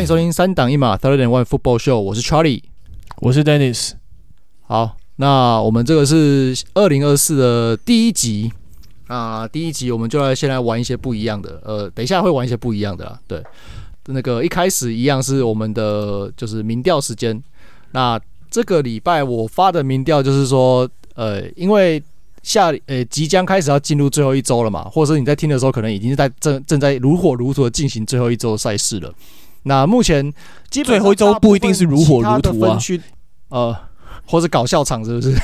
欢迎收听三档一码 Third and One Football Show，我是 Charlie，我是 Dennis。好，那我们这个是二零二四的第一集啊，第一集我们就来先来玩一些不一样的，呃，等一下会玩一些不一样的啦。对，那个一开始一样是我们的就是民调时间。那这个礼拜我发的民调就是说，呃，因为下呃即将开始要进入最后一周了嘛，或者是你在听的时候，可能已经是在正正在如火如荼的进行最后一周赛事了。那目前基本上最后一周不一定是如火如荼啊，呃，或者搞笑场是不是？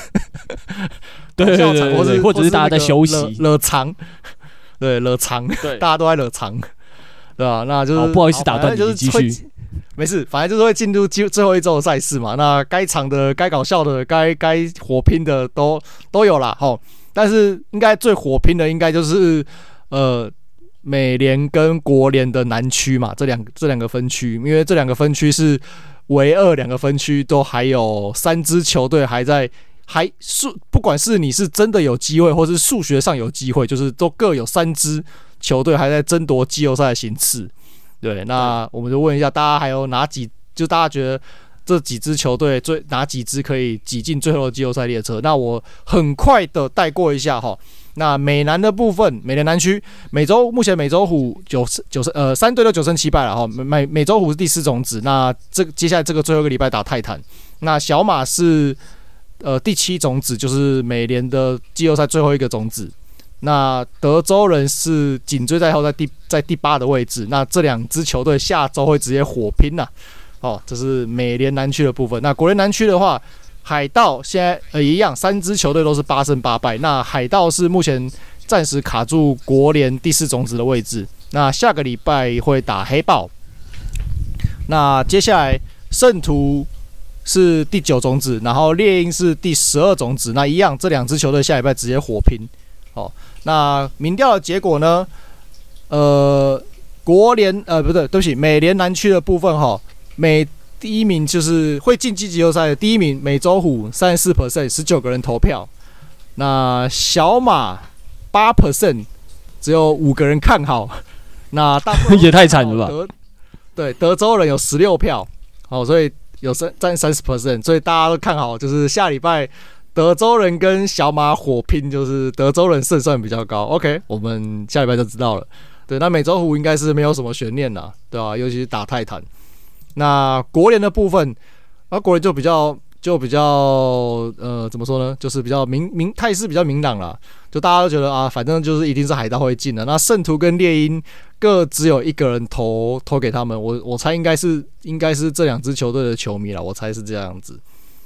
对对对，对，或者或者是大家在休息，惹场，对，惹场，对，大家都在惹场，对吧？那就是不好意思打断你，继续。没事，反正就是会进入最最后一周的赛事嘛。那该长的、该搞笑的、该该火拼的都都有了齁。但是应该最火拼的，应该就是呃美联跟国联的南区嘛，这两这两个分区，因为这两个分区是唯二两个分区都还有三支球队还在还数，不管是你是真的有机会，或是数学上有机会，就是都各有三支球队还在争夺季后赛的形次。对，那我们就问一下大家，还有哪几？就大家觉得这几支球队最哪几支可以挤进最后的季后赛列车？那我很快的带过一下哈。那美南的部分，美联南区，美洲目前美洲虎九九胜呃三队都九胜七败了哈。美美洲虎是第四种子，那这接下来这个最后一个礼拜打泰坦。那小马是呃第七种子，就是美联的季后赛最后一个种子。那德州人是紧追在后，在第在第八的位置。那这两支球队下周会直接火拼呐、啊。哦，这是美联南区的部分。那国联南区的话，海盗现在呃一样，三支球队都是八胜八败。那海盗是目前暂时卡住国联第四种子的位置。那下个礼拜会打黑豹。那接下来圣徒是第九种子，然后猎鹰是第十二种子。那一样，这两支球队下礼拜直接火拼。哦。那民调的结果呢？呃，国联呃不对，对不起，美联南区的部分哈，美第一名就是会晋级季后赛的第一名，美洲虎三十四 percent，十九个人投票。那小马八 percent，只有五个人看好。那大部分 也太惨了吧？德对德州人有十六票，好，所以有三占三十 percent，所以大家都看好，就是下礼拜。德州人跟小马火拼，就是德州人胜算比较高。OK，我们下礼拜就知道了。对，那美洲虎应该是没有什么悬念啦，对吧、啊？尤其是打泰坦。那国联的部分，那、国联就比较就比较呃，怎么说呢？就是比较明明态势比较明朗了。就大家都觉得啊，反正就是一定是海盗会进的。那圣徒跟猎鹰各只有一个人投投给他们，我我猜应该是应该是这两支球队的球迷了，我猜是这样子。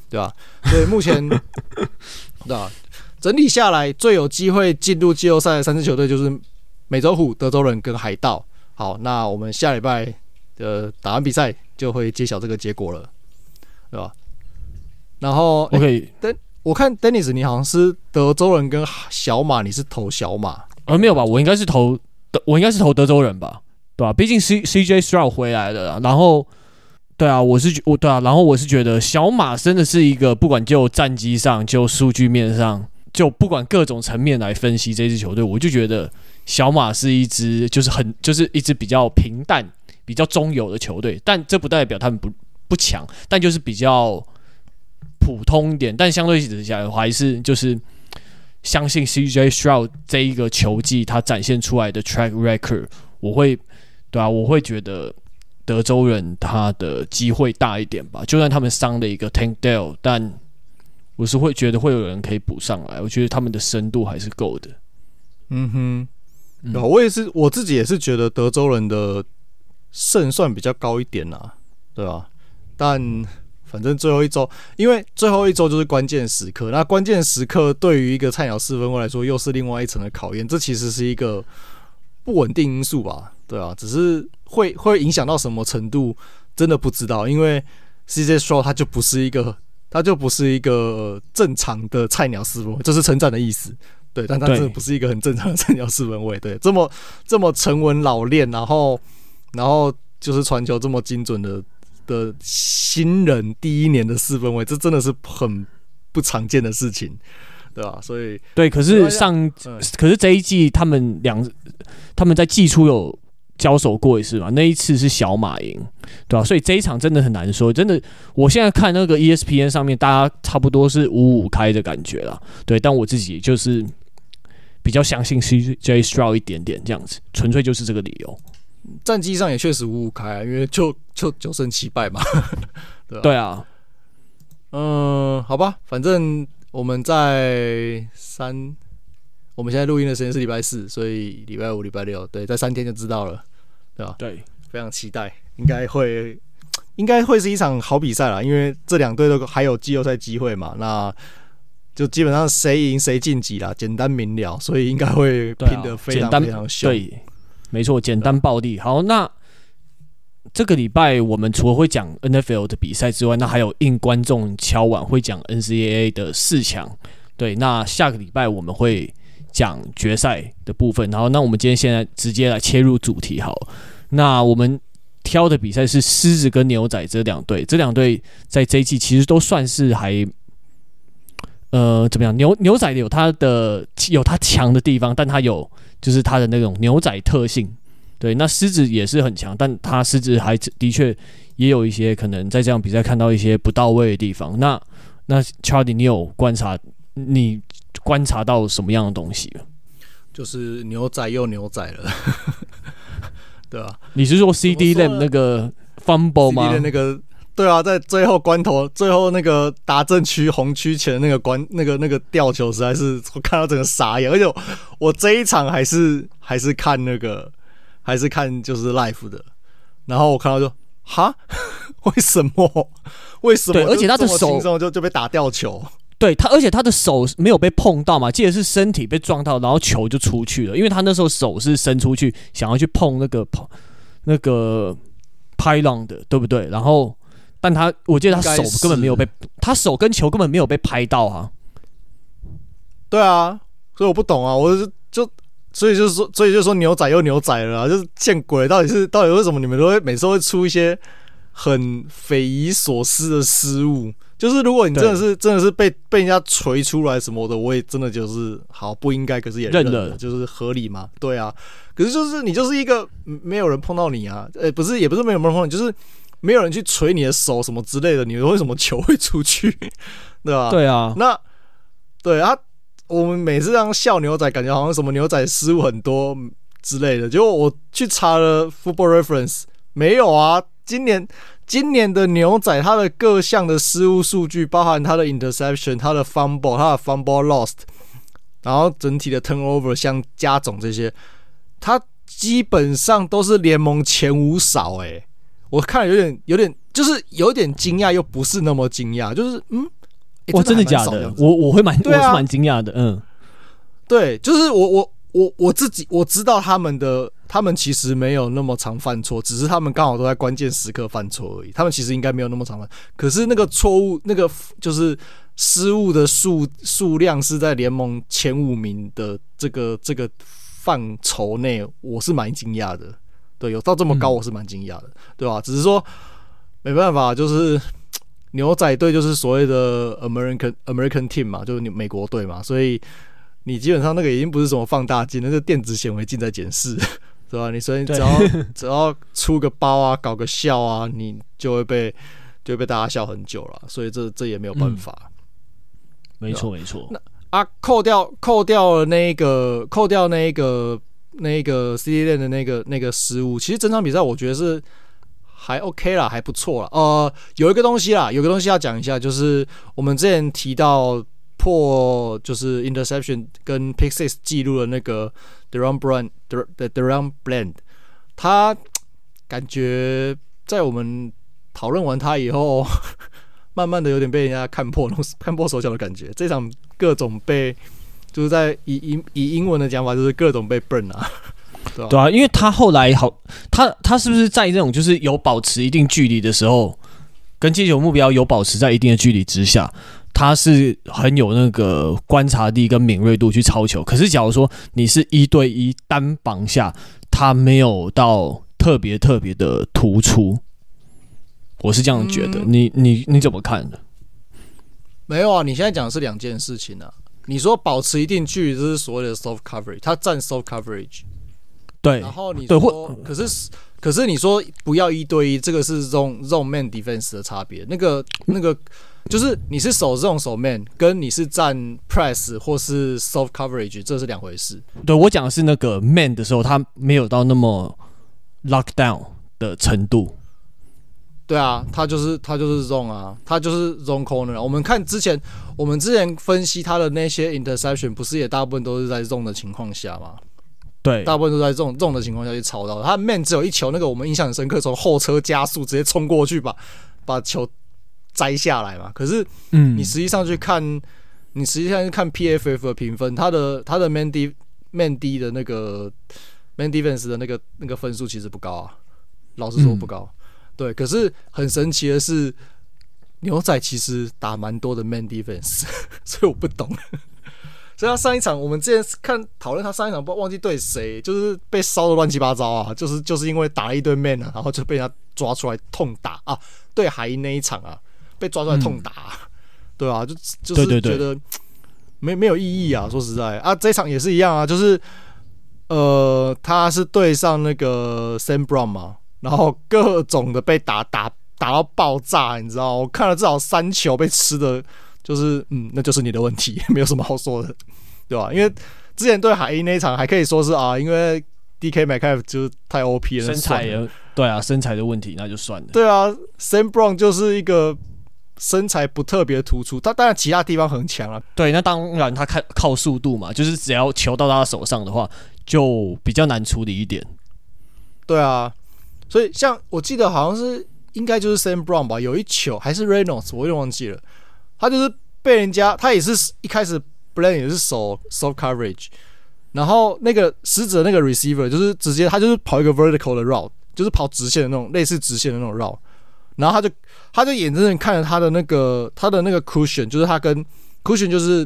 对吧？所以目前，对吧？整体下来，最有机会进入季后赛的三支球队就是美洲虎、德州人跟海盗。好，那我们下礼拜的打完比赛就会揭晓这个结果了，对吧？然后，OK，等我看 Dennis，你好像是德州人跟小马，你是投小马？呃，没有吧？我应该是投德，我应该是投德州人吧？对吧？毕竟 C CJ Stroud 回来了，然后。对啊，我是我对啊，然后我是觉得小马真的是一个不管就战绩上、就数据面上、就不管各种层面来分析这支球队，我就觉得小马是一支就是很就是一支比较平淡、比较中游的球队。但这不代表他们不不强，但就是比较普通一点。但相对之下，我还是就是相信 CJ Stroud 这一个球技他展现出来的 track record，我会对啊，我会觉得。德州人他的机会大一点吧，就算他们伤了一个 Tank Dell，但我是会觉得会有人可以补上来。我觉得他们的深度还是够的。嗯哼，嗯，我也是，我自己也是觉得德州人的胜算比较高一点啊，对吧？但反正最后一周，因为最后一周就是关键时刻，那关键时刻对于一个菜鸟四分位来说，又是另外一层的考验。这其实是一个不稳定因素吧？对啊，只是。会会影响到什么程度，真的不知道，因为 CJ Stroud 他就不是一个，他就不是一个正常的菜鸟四分位，这是成长的意思，对，但他真的不是一个很正常的菜鸟四分位，对，这么这么沉稳老练，然后然后就是传球这么精准的的新人第一年的四分卫，这真的是很不常见的事情，对吧？所以对，可是上，可是这一季他们两他们在季初有。交手过一次嘛，那一次是小马赢，对吧、啊？所以这一场真的很难说，真的，我现在看那个 ESPN 上面，大家差不多是五五开的感觉了，对，但我自己就是比较相信 CJ Stroud 一点点这样子，纯粹就是这个理由。战绩上也确实五五开啊，因为就就九胜七败嘛，对吧？对啊，嗯，好吧，反正我们在三。我们现在录音的时间是礼拜四，所以礼拜五、礼拜六，对，在三天就知道了，对吧？对，非常期待，应该会，应该会是一场好比赛啦，因为这两队都还有季后赛机会嘛，那就基本上谁赢谁晋级啦，简单明了，所以应该会拼得非常非常凶。对，没错，简单暴力。好，那这个礼拜我们除了会讲 NFL 的比赛之外，那还有应观众敲碗会讲 NCAA 的四强。对，那下个礼拜我们会。讲决赛的部分，然后那我们今天现在直接来切入主题好。那我们挑的比赛是狮子跟牛仔这两队，这两队在这一季其实都算是还，呃，怎么样？牛牛仔有它的有它强的地方，但它有就是它的那种牛仔特性。对，那狮子也是很强，但它狮子还的确也有一些可能在这样比赛看到一些不到位的地方。那那 Charlie，你有观察你？观察到什么样的东西？就是牛仔又牛仔了，对啊，你是说 CD Lamb 那个 fumble 吗？那个对啊，在最后关头，最后那个达阵区红区前那个关那个那个吊球，实在是我看到整个傻眼。而且我，我这一场还是还是看那个还是看就是 life 的，然后我看到就哈，为什么？为什么？对，而且他的手就就被打吊球。对他，而且他的手没有被碰到嘛，记得是身体被撞到，然后球就出去了。因为他那时候手是伸出去，想要去碰那个碰那个 pylon 的，对不对？然后，但他我记得他手根本没有被，他手跟球根本没有被拍到啊。对啊，所以我不懂啊，我就就所以就是说，所以就是说牛仔又牛仔了，就是见鬼！到底是到底为什么你们都会每次会出一些很匪夷所思的失误？就是如果你真的是真的是被被人家锤出来什么的，我也真的就是好不应该，可是也认了，就是合理嘛？对啊，可是就是你就是一个没有人碰到你啊，呃，不是也不是没有人碰到你，就是没有人去捶你的手什么之类的，你为什么球会出去？对吧？对啊，那对啊，我们每次这样笑牛仔，感觉好像什么牛仔失误很多之类的，结果我去查了 Football Reference，没有啊，今年。今年的牛仔，他的各项的失误数据，包含他的 interception、他的 fumble、他的 fumble lost，然后整体的 turnover 像加总这些，他基本上都是联盟前五少。诶，我看了有点有点，就是有点惊讶，又不是那么惊讶，就是嗯，哇，真的假的？我我会蛮，我是蛮惊讶的，嗯，对，就是我我我我自己我知道他们的。他们其实没有那么常犯错，只是他们刚好都在关键时刻犯错而已。他们其实应该没有那么常犯，可是那个错误，那个就是失误的数数量是在联盟前五名的这个这个范畴内，我是蛮惊讶的。对，有到这么高，我是蛮惊讶的，对吧？只是说没办法，就是 牛仔队就是所谓的 American American Team 嘛，就是你美国队嘛，所以你基本上那个已经不是什么放大镜，那个电子显微镜在检视。对吧？你所以只要 只要出个包啊，搞个笑啊，你就会被就会被大家笑很久了。所以这这也没有办法。嗯、没错没错。那啊，扣掉扣掉了那个扣掉那个那个 CD 链的那个那个失误，其实整场比赛我觉得是还 OK 啦，还不错啦。呃，有一个东西啦，有个东西要讲一下，就是我们之前提到。破就是 interception 跟 pick six 记录的那个 DaRon Bland，the DaRon Bland，他感觉在我们讨论完他以后，慢慢的有点被人家看破，看破手脚的感觉。这场各种被，就是在以以以英文的讲法，就是各种被 burn 啊，对啊，因为他后来好，他他是不是在这种就是有保持一定距离的时候，跟接球目标有保持在一定的距离之下？他是很有那个观察力跟敏锐度去抄球，可是假如说你是一对一单绑下，他没有到特别特别的突出，我是这样觉得。嗯、你你你怎么看呢？没有啊，你现在讲的是两件事情啊。你说保持一定距离，这是所谓的 soft coverage，他占 soft coverage。对，然后你对说，可是可是你说不要一对一，这个是 zone zone man defense 的差别。那个那个就是你是守 zone 守 man，跟你是占 press 或是 soft coverage，这是两回事。对，我讲的是那个 man 的时候，他没有到那么 lock down 的程度。对啊，他就是他就是 zone 啊，他就是 zone corner。我们看之前，我们之前分析他的那些 interception，不是也大部分都是在 zone 的情况下吗？对，大部分都在这种这种的情况下去抄到。他 man 只有一球，那个我们印象很深刻，从后车加速直接冲过去把把球摘下来嘛。可是，嗯，你实际上去看，嗯、你实际上去看 PFF 的评分，他的他的 man D man D 的那个 man defense 的那个那个分数其实不高啊，老实说不高。嗯对，可是很神奇的是，牛仔其实打蛮多的 man defense，所以我不懂。所以他上一场我们之前看讨论他上一场，不忘记对谁，就是被烧的乱七八糟啊，就是就是因为打了一堆 man 啊，然后就被他抓出来痛打啊。对海鹰那一场啊，被抓出来痛打，啊，嗯、对啊，就就是觉得没没有意义啊。说实在啊，这一场也是一样啊，就是呃，他是对上那个 Sam Brown 嘛。然后各种的被打打打到爆炸，你知道？我看了至少三球被吃的，就是嗯，那就是你的问题，没有什么好说的，对吧？因为之前对海鹰那一场还可以说是啊，因为 DK Metcalf 就是太 OP 了，身材也对啊，身材的问题那就算了。对啊，Sam Brown 就是一个身材不特别突出，他当然其他地方很强啊。对，那当然他看靠速度嘛，就是只要球到他手上的话，就比较难处理一点。对啊。所以，像我记得好像是应该就是 Sam Brown 吧，有一球还是 Reynolds，我有点忘记了。他就是被人家，他也是一开始 Bland 也是守 soft coverage，然后那个死者那个 receiver 就是直接他就是跑一个 vertical 的 route，就是跑直线的那种类似直线的那种 route，然后他就他就眼睁睁看着他的那个他的那个 cushion，就是他跟 cushion 就是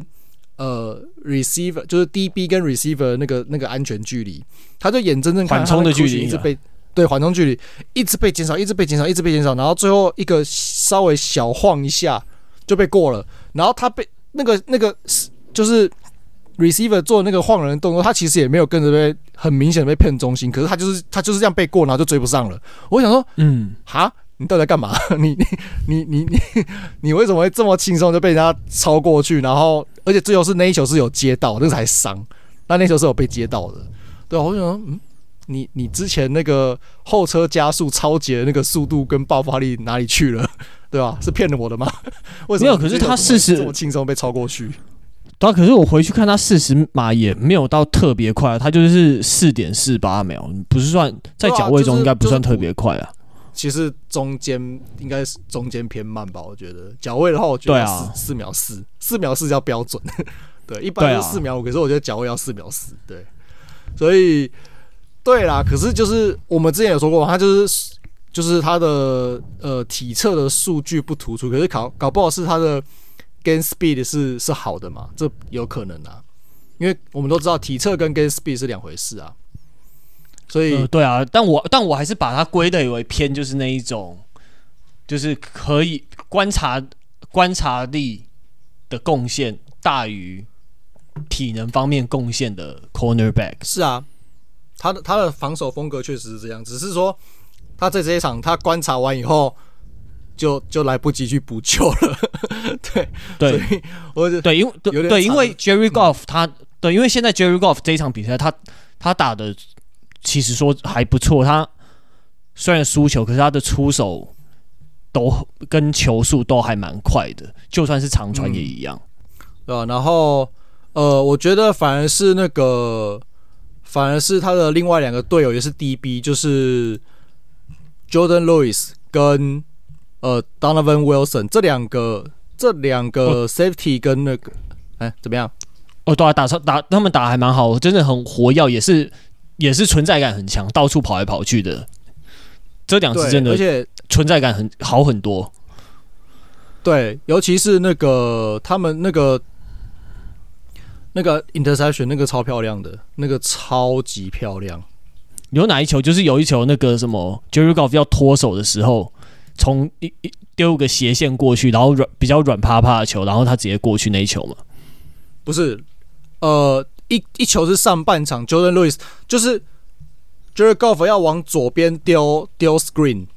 呃 receiver 就是 DB 跟 receiver 那个那个安全距离，他就眼睁睁看着他的 cushion 一直被。对，缓冲距离一直被减少，一直被减少，一直被减少，然后最后一个稍微小晃一下就被过了。然后他被那个那个就是 receiver 做那个晃人的动作，他其实也没有跟着被很明显的被骗中心，可是他就是他就是这样被过，然后就追不上了。我想说，嗯，哈，你到底在干嘛？你你你你你你为什么会这么轻松就被人家超过去？然后而且最后是那一球是有接到，那个才伤，那那球是有被接到的。对，我想说，嗯。你你之前那个后车加速超捷的那个速度跟爆发力哪里去了？对吧？是骗了我的吗？为什么？没有，可是他四十这么轻松被超过去。对啊，可是我回去看他四十码也没有到特别快，他就是四点四八秒，不是算在脚位中应该不算特别快啊。其实中间应该是中间偏慢吧？我觉得脚位的话，我觉得四四秒四，四秒四叫标准。对，一般是四秒五，可是我觉得脚位要四秒四。对，所以。对啦，可是就是我们之前有说过，他就是就是他的呃体测的数据不突出，可是搞搞不好是他的 gain speed 是是好的嘛？这有可能啊，因为我们都知道体测跟 gain speed 是两回事啊。所以、呃、对啊，但我但我还是把它归类为偏，就是那一种，就是可以观察观察力的贡献大于体能方面贡献的 cornerback。是啊。他的他的防守风格确实是这样，只是说他在这一场他观察完以后就就来不及去补救了。对 对，我对因为对对因为 Jerry Golf 他对因为现在 Jerry Golf 这一场比赛他他打的其实说还不错，他虽然输球，可是他的出手都跟球速都还蛮快的，就算是长传也一样，对吧、嗯？然后呃，我觉得反而是那个。反而是他的另外两个队友也是 DB，就是 Jordan Lewis 跟呃 Donovan Wilson 这两个这两个 Safety 跟那个哎、欸、怎么样？哦，对啊，打超打他们打还蛮好，真的很活跃，也是也是存在感很强，到处跑来跑去的。这两支真的，而且存在感很好很多。对，尤其是那个他们那个。那个 interception 那个超漂亮的，那个超级漂亮。有哪一球？就是有一球，那个什么 Jerry Goff 要脱手的时候，从一一丢个斜线过去，然后软比较软趴趴的球，然后他直接过去那一球嘛？不是，呃，一一球是上半场 Jordan Lewis 就是 Jerry Goff 要往左边丢丢 screen，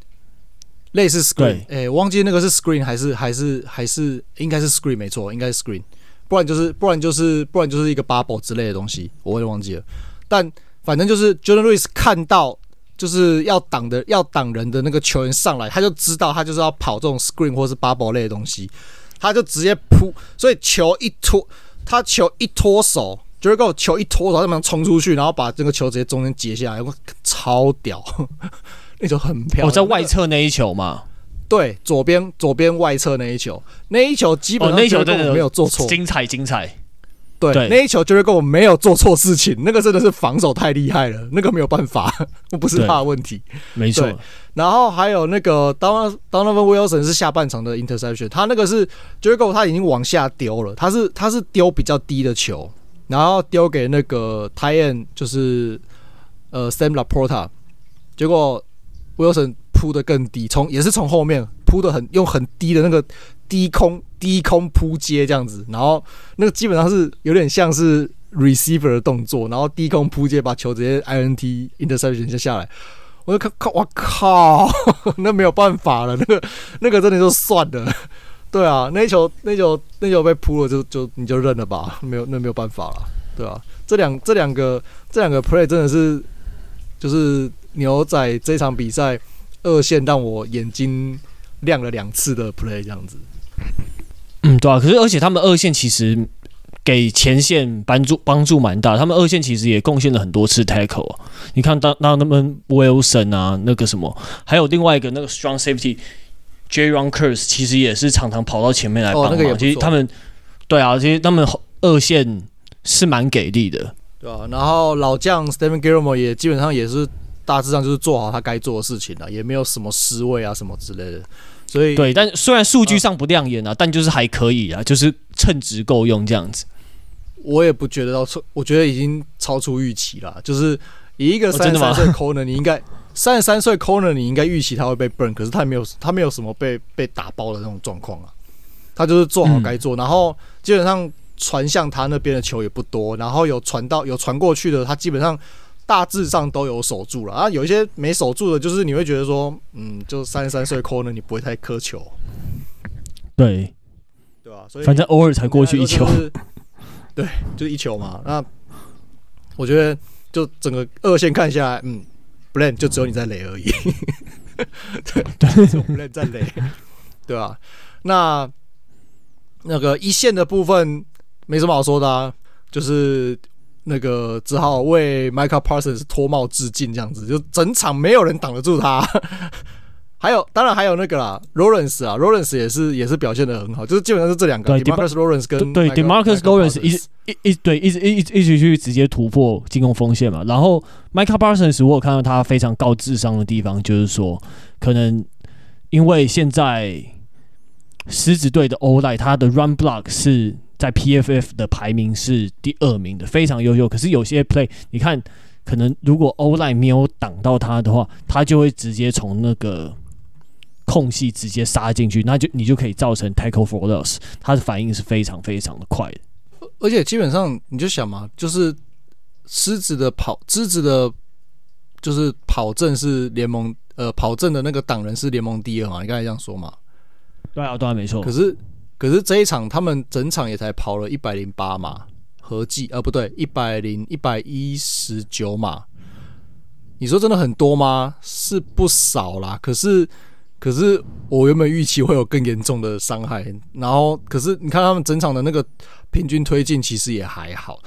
类似 screen，哎、欸，忘记那个是 screen 还是还是还是应该是 screen 没错，应该是 screen，不然就是不然就是不然就是一个 bubble 之类的东西，我也忘记了。但反正就是 Jourdan Lewis 看到就是要挡的要挡人的那个球员上来，他就知道他就是要跑这种 screen 或是 bubble 类的东西，他就直接扑，所以球一脱，他球一脱手。Jared Goff 球一脱手，他马上冲出去，然后把这个球直接中间截下来，我超屌，那球很漂亮。哦，在外侧那一球嘛？对，左边左边外侧那一球，那一球基本上 Jared Goff 没有做错，精彩精彩。对，对那一球 Jared Goff 没有做错事情，那个真的是防守太厉害了，那个没有办法，那不是他的问题。没错。然后还有那个 Donovan Wilson 是下半场的 interception，他那个是 Jared Goff 他已经往下丢了，他是他是丢比较低的球。然后丢给那个 end 就是呃 Sam Laporta，结果 Wilson 扑的更低，从也是从后面扑的很用很低的那个低空低空扑接这样子，然后那个基本上是有点像是 receiver 的动作，然后低空扑接把球直接 INT interception 就下来，我就看靠我靠，那没有办法了，那个那个真的就算了。对啊，那球那球那球被扑了，就就你就认了吧，没有那没有办法了，对啊，这两这两个这两个 play 真的是，就是牛仔这场比赛二线让我眼睛亮了两次的 play 这样子。嗯，对啊，可是而且他们二线其实给前线帮助帮助蛮大，他们二线其实也贡献了很多次 tackle 啊。你看当当他们 Wilson 啊，那个什么，还有另外一个那个 strong safety。Jayron Kearse 其实也是常常跑到前面来帮忙。哦那个、其实他们，对啊，其实他们二线是蛮给力的，对啊。然后老将 Steven Gilmore 也基本上也是大致上就是做好他该做的事情了，也没有什么失位啊什么之类的。所以对，但虽然数据上不亮眼啊，呃、但就是还可以啊，就是称职够用这样子。我也不觉得到超，我觉得已经超出预期了。就是以一个三十三岁 corner，你应该。三十三岁 corner，你应该预期他会被 burn，可是他没有，他没有什么被被打包的那种状况啊。他就是做好该做，嗯、然后基本上传向他那边的球也不多，然后有传到有传过去的，他基本上大致上都有守住了啊。有一些没守住的，就是你会觉得说，嗯，就三十三岁 corner，你不会太苛求。对，对吧？所以反正偶尔才过去一球，就是、对，就是一球嘛。那我觉得就整个二线看下来，嗯。Bland 就只有你在垒而已，对 对，只有 Bland 在垒，对吧？那那个一线的部分没什么好说的啊，就是那个只好为 Micah Parsons 脱帽致敬，这样子，就整场没有人挡得住他。还有，当然还有那个啦，Lawrence 啊，Lawrence 也是也是表现的很好，就是基本上是这两个对，Demarcus Lawrence 跟对 Demarcus Lawrence 一一一对一直一一直去直接突破进攻锋线嘛。然后 Michael Parsons 我有看到他非常高智商的地方，就是说可能因为现在狮子队的 O-line 他的 Run Block 是在 PFF 的排名是第二名的，非常优秀。可是有些 Play 你看，可能如果 O-line 没有挡到他的话，他就会直接从那个。空隙直接杀进去，那就你就可以造成 tackle for loss，他的反应是非常非常的快的。而且基本上你就想嘛，就是狮子的跑，狮子的，就是跑阵是联盟呃跑阵的那个挡人是联盟第二嘛，你刚才这样说嘛？对啊，对啊，没错。可是可是这一场他们整场也才跑了一百零八码，合计呃不对，一百零一百一十九码。你说真的很多吗？是不少啦，可是。可是我原本预期会有更严重的伤害，然后可是你看他们整场的那个平均推进其实也还好，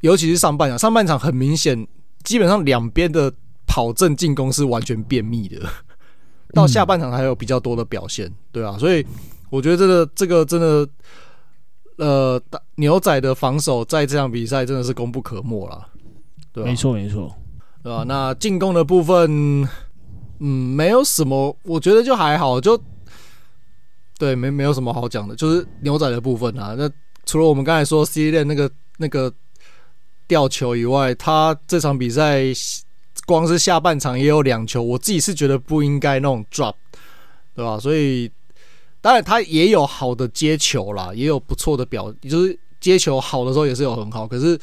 尤其是上半场，上半场很明显，基本上两边的跑阵进攻是完全便秘的，到下半场还有比较多的表现，对啊，所以我觉得这个这个真的，呃，牛仔的防守在这场比赛真的是功不可没了，对，没错没错，对吧？那进攻的部分。嗯，没有什么，我觉得就还好，就对，没没有什么好讲的，就是牛仔的部分啊。那除了我们刚才说 C 链那个那个吊球以外，他这场比赛光是下半场也有两球，我自己是觉得不应该那种 drop，对吧？所以当然他也有好的接球啦，也有不错的表，就是接球好的时候也是有很好，可是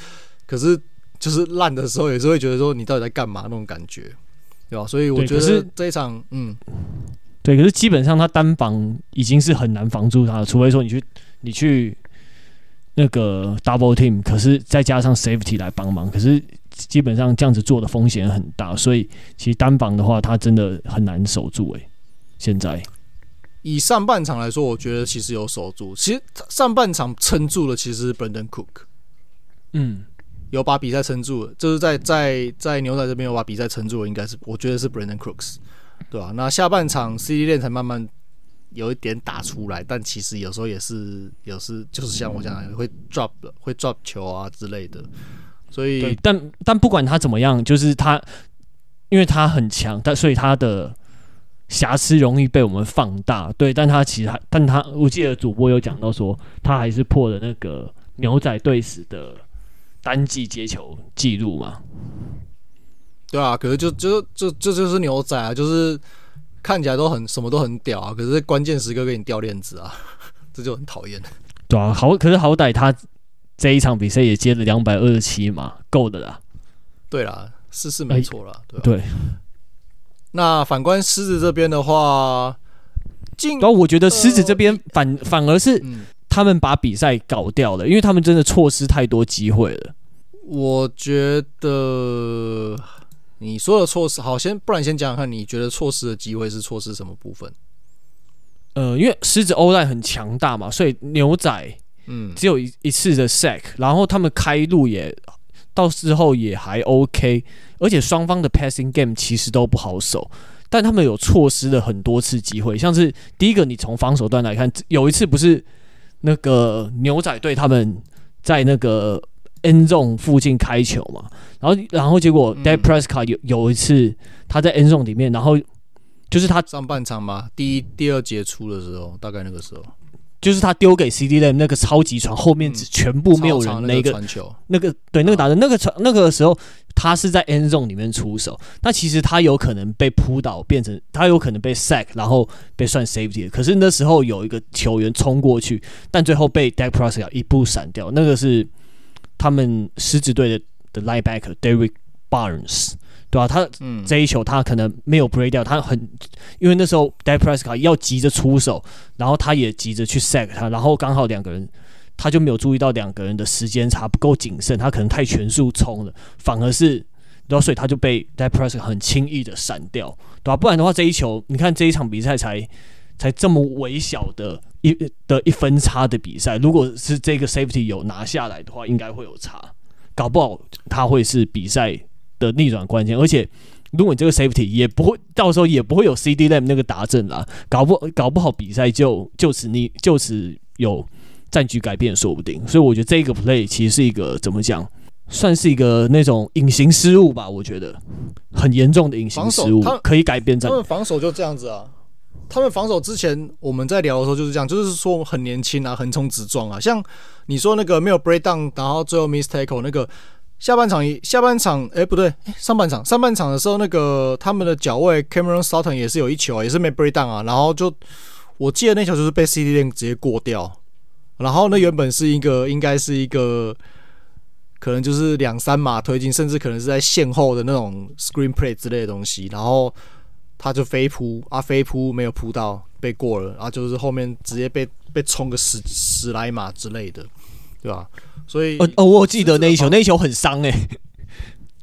可是就是烂的时候，也是会觉得说你到底在干嘛那种感觉，对吧？所以我觉得这一场，嗯，对，可是基本上他单防已经是很难防住他了，除非说你去你去那个 double team，可是再加上 safety 来帮忙，可是基本上这样子做的风险很大，所以其实单防的话，他真的很难守住诶、欸。现在以上半场来说，我觉得其实有守住，其实上半场撑住了，其实是 Brandon Cook，嗯。有把比赛撑住了，就是在在在牛仔这边有把比赛撑住了，应该是我觉得是 Brandon Cooks，对吧、啊？那下半场 CD Lamb 才慢慢有一点打出来，但其实有时候也是有时就是像我讲的会 drop 的，会 drop 球啊之类的。所以，但但不管他怎么样，就是他因为他很强，但所以他的瑕疵容易被我们放大。对，但他其实还，但他我记得主播有讲到说，他还是破了那个牛仔队史的。单季接球记录嘛？对啊，可是就就就这就，就是牛仔啊，就是看起来都很什么都很屌啊，可是关键时刻给你掉链子啊，这就很讨厌。对啊，好，可是好歹他这一场比赛也接了两百二十七嘛，够的啦。对啦，是是没错啦，欸、对吧？对。那反观狮子这边的话，进，然后我觉得狮子这边反、呃、反而是。嗯他们把比赛搞掉了，因为他们真的错失太多机会了。我觉得你说的错失，好，先不然先讲讲看，你觉得错失的机会是错失什么部分？呃，因为狮子 O-line 很强大嘛，所以牛仔嗯只有一一次的 sack，然后他们开路也到时候也还 OK，而且双方的 passing game 其实都不好守，但他们有错失了很多次机会，像是第一个，你从防守端来看，有一次不是。那个牛仔队他们在那个 end zone 附近开球嘛，然后然后结果 Dak Prescott 有有一次他在 end zone 里面，然后就是他上半场嘛，第一第二节出的时候，大概那个时候，就是他丢给 CD Lamb 那个超级传，后面只全部没有人那个传球，那个对那个打的那个传那个时候。他是在 end zone 里面出手，那其实他有可能被扑倒，变成他有可能被 sack，然后被算 safety。可是那时候有一个球员冲过去，但最后被 Dak Prescott 一步闪掉。那个是他们狮子队的的 linebacker Derrick Barnes，对吧、啊？他这一球他可能没有 break 掉，他很因为那时候 Prescott 要急着出手，然后他也急着去 sack 他，然后刚好两个人。他就没有注意到两个人的时间差不够谨慎，他可能太全速冲了，反而是，然后所以他就被 Prescott 很轻易的闪掉，对吧、啊？不然的话，这一球，你看这一场比赛才才这么微小的一的一分差的比赛，如果是这个 Safety 有拿下来的话，应该会有差，搞不好他会是比赛的逆转关键，而且如果你这个 Safety 也不会到时候也不会有 CD Lamb 那个达阵啦，搞不搞不好比赛就就此逆就此有。战局改变说不定，所以我觉得这个 play 其实是一个怎么讲，算是一个那种隐形失误吧。我觉得很严重的隐形失误，可以改变战。他们防守就这样子啊，他们防守之前我们在聊的时候就是这样，就是说很年轻啊，横冲直撞啊。像你说那个没有 break down，然后最后 miss tackle 那个下半场一下半场，哎、不对，上半场上半场的时候那个他们的脚位 Cameron Sutton 也是有一球，也是没 break down 啊，然后就我记得那球就是被 CD Lamb 直接过掉。然后那原本是一个，应该是一个，可能就是两三码推进，甚至可能是在线后的那种 screen play 之类的东西。然后他就飞扑啊，飞扑没有扑到，被过了。然后就是后面直接被被冲个十十来码之类的，对吧？所以哦哦，我记得那一球，那一球很伤哎、欸。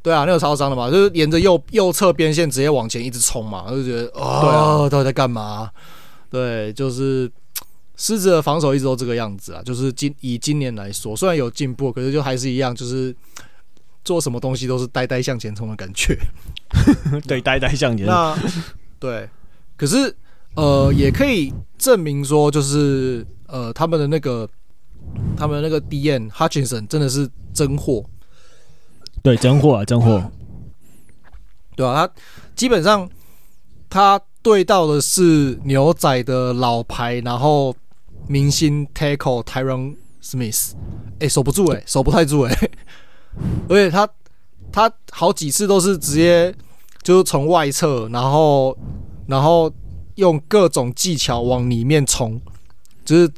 对啊，那个超伤的嘛，就是沿着右右侧边线直接往前一直冲嘛，就觉得哦，啊，到底在干嘛？对，就是。狮子的防守一直都这个样子啊，就是今以今年来说，虽然有进步，可是就还是一样，就是做什么东西都是呆呆向前冲的感觉。对，呆呆向前。那对，可是呃，也可以证明说，就是呃，他们的那个他们的那个 D N Hutchinson 真的是真货。对，真货啊，真货。对啊，他基本上他对到的是牛仔的老牌，然后。明星 tackle Tyron Smith，哎、欸，守不住哎、欸，守不太住哎、欸，而且他他好几次都是直接就是从外侧，然后然后用各种技巧往里面冲，就是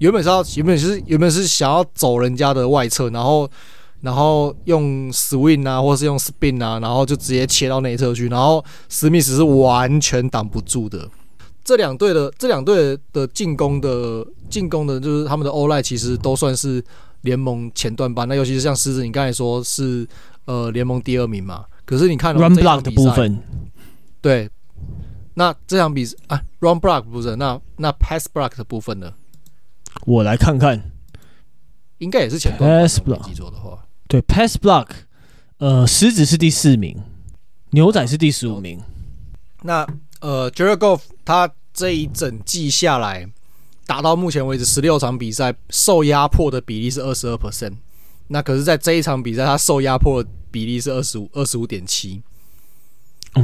原本是要原本是原本是想要走人家的外侧，然后然后用 swing 啊，或是用 spin 啊，然后就直接切到内侧去，然后史密斯是完全挡不住的。这两队的这两队的进攻的进攻的，就是他们的 O-line 其实都算是联盟前段班。那尤其是像狮子，你刚才说是呃联盟第二名嘛？可是你看 run block 的部分，对，那这场比赛啊 run block 不是，那那 pass block 的部分呢？我来看看，应该也是前段班。pass block 记错的话，对 pass block，呃，狮子是第四名，牛仔是第十五名。那呃，Jared Goff 他这一整季下来，打到目前为止十六场比赛，受压迫的比例是二十二 percent。那可是，在这一场比赛，他受压迫的比例是二十五二十五点七，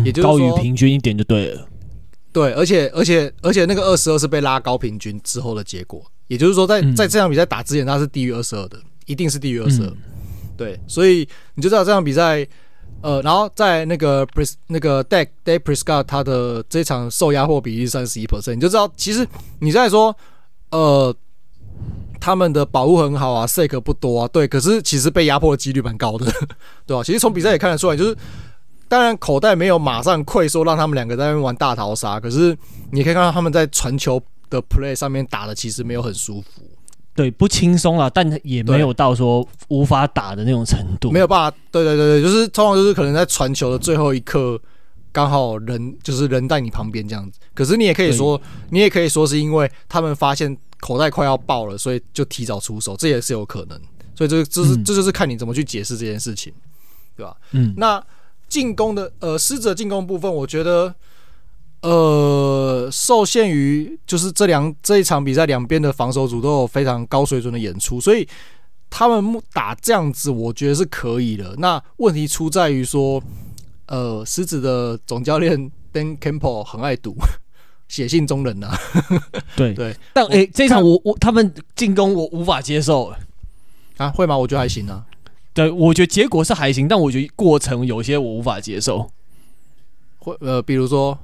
也就是高于平均一点就对了。对，而且而且而且那个二十二是被拉高平均之后的结果，也就是说在，在在这场比赛打之前，他是低于二十二的，一定是低于二十二。对，所以你就知道这场比赛。呃，然后在那个 Pres 那个 Deck Day Prescott 他的这场受压迫比例三十一 percent，你就知道其实你在说，呃，他们的保护很好啊，sack 不多啊，对，可是其实被压迫的几率蛮高的，对吧？其实从比赛也看得出来，就是当然口袋没有马上溃缩，让他们两个在那边玩大逃杀，可是你可以看到他们在传球的 play 上面打的其实没有很舒服。对，不轻松啊，但也没有到说无法打的那种程度。没有办法，对对对对，就是通常就是可能在传球的最后一刻，刚好人就是人在你旁边这样子。可是你也可以说，你也可以说是因为他们发现口袋快要爆了，所以就提早出手，这也是有可能。所以这这是这就是看你怎么去解释这件事情，对吧？嗯。那进攻的呃，狮子进攻部分，我觉得。呃，受限于就是这两这一场比赛，两边的防守组都有非常高水准的演出，所以他们打这样子，我觉得是可以的。那问题出在于说，呃，狮子的总教练 Dan Campbell 很爱赌，写信中人呐、啊。对对，但诶、欸，这场我我他们进攻我无法接受啊，会吗？我觉得还行啊。对，我觉得结果是还行，但我觉得过程有些我无法接受。会呃，比如说。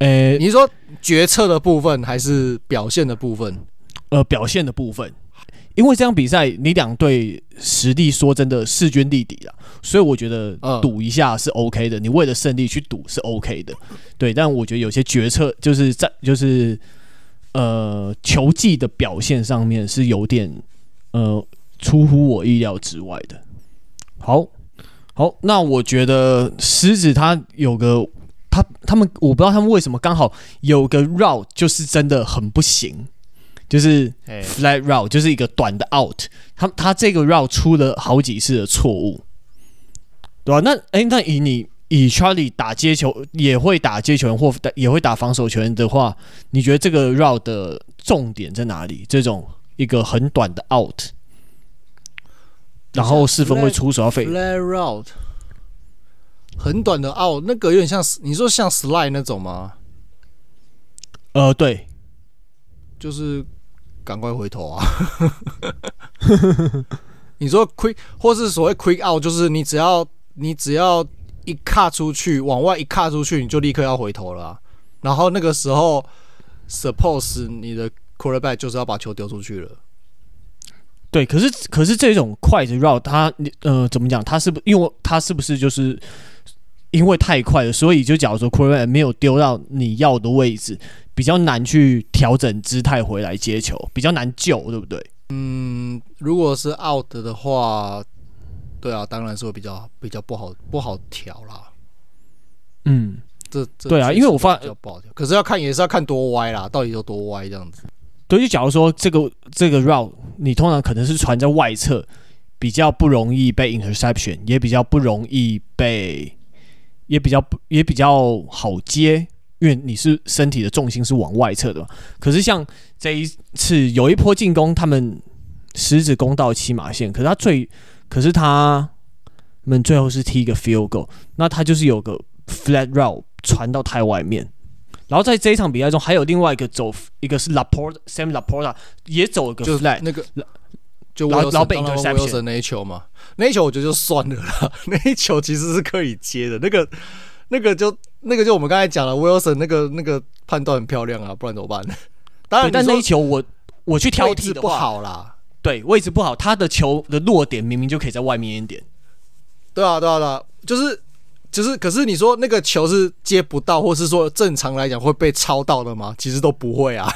诶、欸，你是说决策的部分还是表现的部分？呃，表现的部分，因为这场比赛你两队实力说真的势均力敌了，所以我觉得赌一下是 OK 的。你为了胜利去赌是 OK 的，对。但我觉得有些决策就是在就是呃球技的表现上面是有点呃出乎我意料之外的。好，好，那我觉得狮子它有个。他他们我不知道他们为什么刚好有个 route 就是真的很不行，就是 flat route 就是一个短的 out，他他这个 route 出了好几次的错误，对吧？那哎，那以你以 Charlie 打接球也会打接球员或也会打防守球员的话，你觉得这个 route 的重点在哪里？这种一个很短的 out，然后四分会出手要飞。很短的哦，那个有点像你说像 slide 那种吗？呃，对，就是赶快回头啊！你说 quick 或是所谓 quick out，就是你只要你只要一卡出去，往外一卡出去，你就立刻要回头了啊。然后那个时候，suppose 你的 quarterback 就是要把球丢出去了。对，可是可是这种快的 route，它呃怎么讲？它是不因为它是不是就是？因为太快了，所以就假如说 quarterback 没有丢到你要的位置，比较难去调整姿态回来接球，比较难救，对不对？嗯，如果是 out 的话，对啊，当然是会比较比较不好不好调啦。嗯，这这对啊，因为我发现比较不好调，可是要看也是要看多歪啦，到底有多歪这样子。对，就假如说这个这个 route 你通常可能是传在外侧，比较不容易被 interception，也比较不容易被。也比较不也比较好接，因为你是身体的重心是往外侧的。可是像这一次有一波进攻，他们狮子攻到七码线，可是他最可是他们最后是踢一个 field goal，那他就是有个 flat route 传到太外面。然后在这一场比赛中，还有另外一个走一个是 Laporta Sam Laporta 也走一个 flat 那个。就老老被 interception 那一球嘛，那一球我觉得就算了啦，那一球其实是可以接的，那个那个就那个就我们刚才讲了，Wilson 那个那个判断很漂亮啊，不然怎么办？当然，但那一球我我去挑剔的不好啦，对，位置不好，他的球的落点明明就可以在外面一点。对啊，对啊，对啊，就是，就是，可是你说那个球是接不到，或是说正常来讲会被抄到的吗？其实都不会啊，